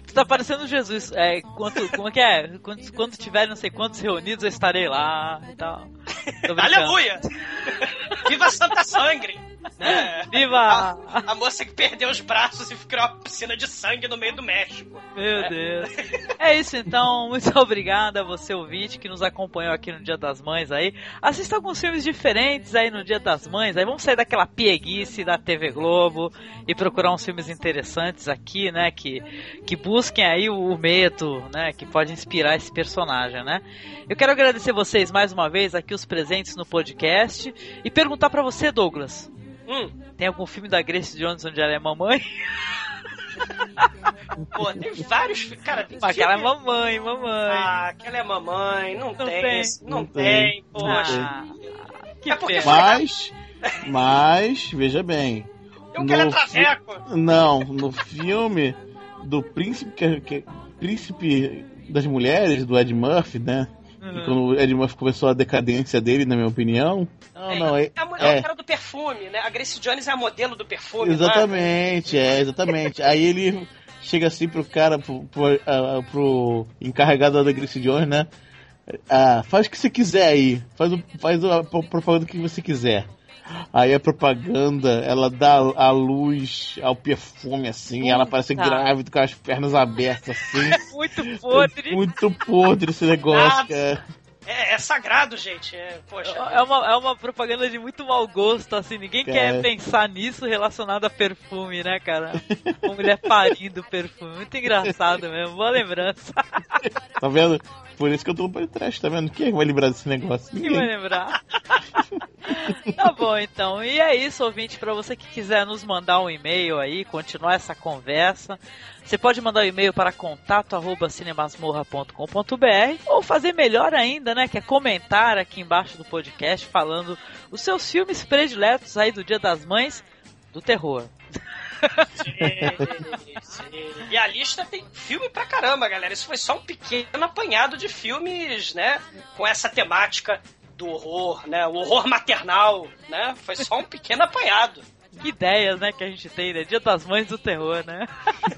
tu tá parecendo Jesus. É, quanto, como é que é? Quando, quando tiver não sei quantos reunidos, eu estarei lá e tal. Aleluia! Viva Santa Sangre! Né? Viva! A, a moça que perdeu os braços e ficou uma piscina de sangue no meio do México. Meu Deus. É isso então, muito obrigado a você ouvinte que nos acompanhou aqui no Dia das Mães aí. Assista alguns filmes diferentes aí no Dia das Mães. Aí vamos sair daquela pieguice da TV Globo e procurar uns filmes interessantes aqui, né, que que busquem aí o, o medo, né, que pode inspirar esse personagem, né? Eu quero agradecer vocês mais uma vez aqui os presentes no podcast e perguntar pra você, Douglas, Hum, tem algum filme da Grace Jones onde ela é mamãe? pô, tem vários. Cara, tem Aquela é mamãe, mamãe. Ah, aquela é mamãe, não, Não tem. tem. Não, Não tem, tem. poxa. Ah, que É porque pena. mas, mas, veja bem. Eu quero é no traveco. Não, no filme do príncipe, que, que- príncipe das mulheres, do Ed Murphy, né? E Uhum. quando o Ed Murphy começou a decadência dele, na minha opinião. Não, não, é. É a mulher é. cara do perfume, né? A Grace Jones é a modelo do perfume. é? Exatamente, é, exatamente. Aí ele chega assim pro cara, pro, pro, ah, pro encarregado da Grace Jones, né? Ah, faz o que você quiser aí. Faz, o, faz a pro- propaganda que você quiser. Aí a propaganda, ela dá a luz ao perfume, assim, ela parece Puta. grávida com as pernas abertas, assim. Muito podre. Muito podre esse negócio, cara. É, é sagrado, gente. É, poxa. É uma, é uma propaganda de muito mau gosto, assim. Ninguém Cara. quer pensar nisso relacionado a perfume, né, cara? Uma mulher parindo perfume. Muito engraçado mesmo. Boa lembrança. Tá vendo? Por isso que eu tô no podcast, tá vendo? Quem é que vai lembrar desse negócio? Quem vai Ninguém. lembrar? tá bom, então. E é isso, ouvinte. Pra você que quiser nos mandar um e-mail aí, continuar essa conversa, você pode mandar um e-mail para contato@cinemasmorra.com.br ou fazer melhor ainda, né? Que é comentar aqui embaixo do podcast falando os seus filmes prediletos aí do Dia das Mães do terror. E a lista tem filme pra caramba, galera. Isso foi só um pequeno apanhado de filmes, né? Com essa temática do horror, né? O horror maternal, né? Foi só um pequeno apanhado. Que ideias, né, que a gente tem, né? Dia das Mães do Terror, né?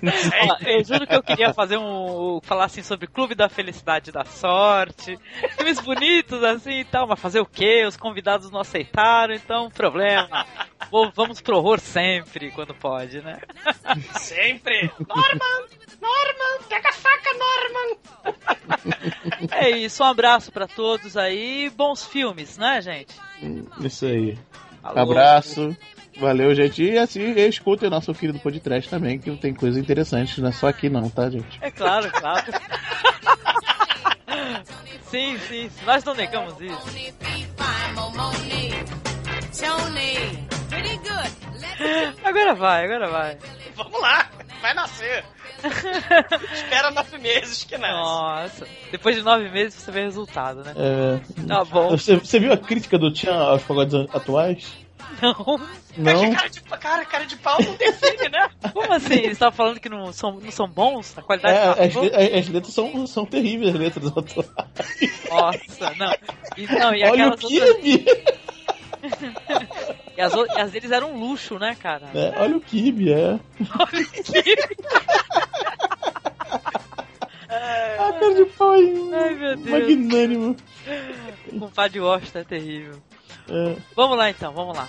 Ó, eu juro que eu queria fazer um. falar assim sobre Clube da Felicidade e da Sorte. Filmes bonitos assim e tal, mas fazer o quê? Os convidados não aceitaram, então problema. Vou- vamos pro horror sempre, quando pode, né? Sempre. Norman! Norman! Pega a faca, Norman! É isso, um abraço pra todos aí. Bons filmes, né, gente? Isso aí. Alô. Abraço. Valeu, gente. E assim, escutem o nosso querido podcast também, que tem coisa interessante, não é só aqui não, tá, gente? É claro, claro. sim, sim, nós não negamos isso. Agora vai, agora vai. Vamos lá! Vai nascer! Espera nove nove meses que nasce. Nossa, depois de nove meses você vê resultado, né? É, Tá bom. você, você viu a crítica do Tchan aos pagodes atuais? Não. Cara, Não? cara, de, cara, cara de pau não define, né? Como assim? Eles estavam falando que não são, não são bons? A qualidade É, tá as, boa? le- as letras são, são terríveis, as letras atuais. Nossa, não. E, não, e Olha o aquelas outras. Kirby! E as, o- as deles eram um luxo, né, cara? É, olha o Kirby, é. A cara de pau é Ai, meu Deus. magnânimo. O compadre Washington é terrível. Vamos lá então, vamos lá.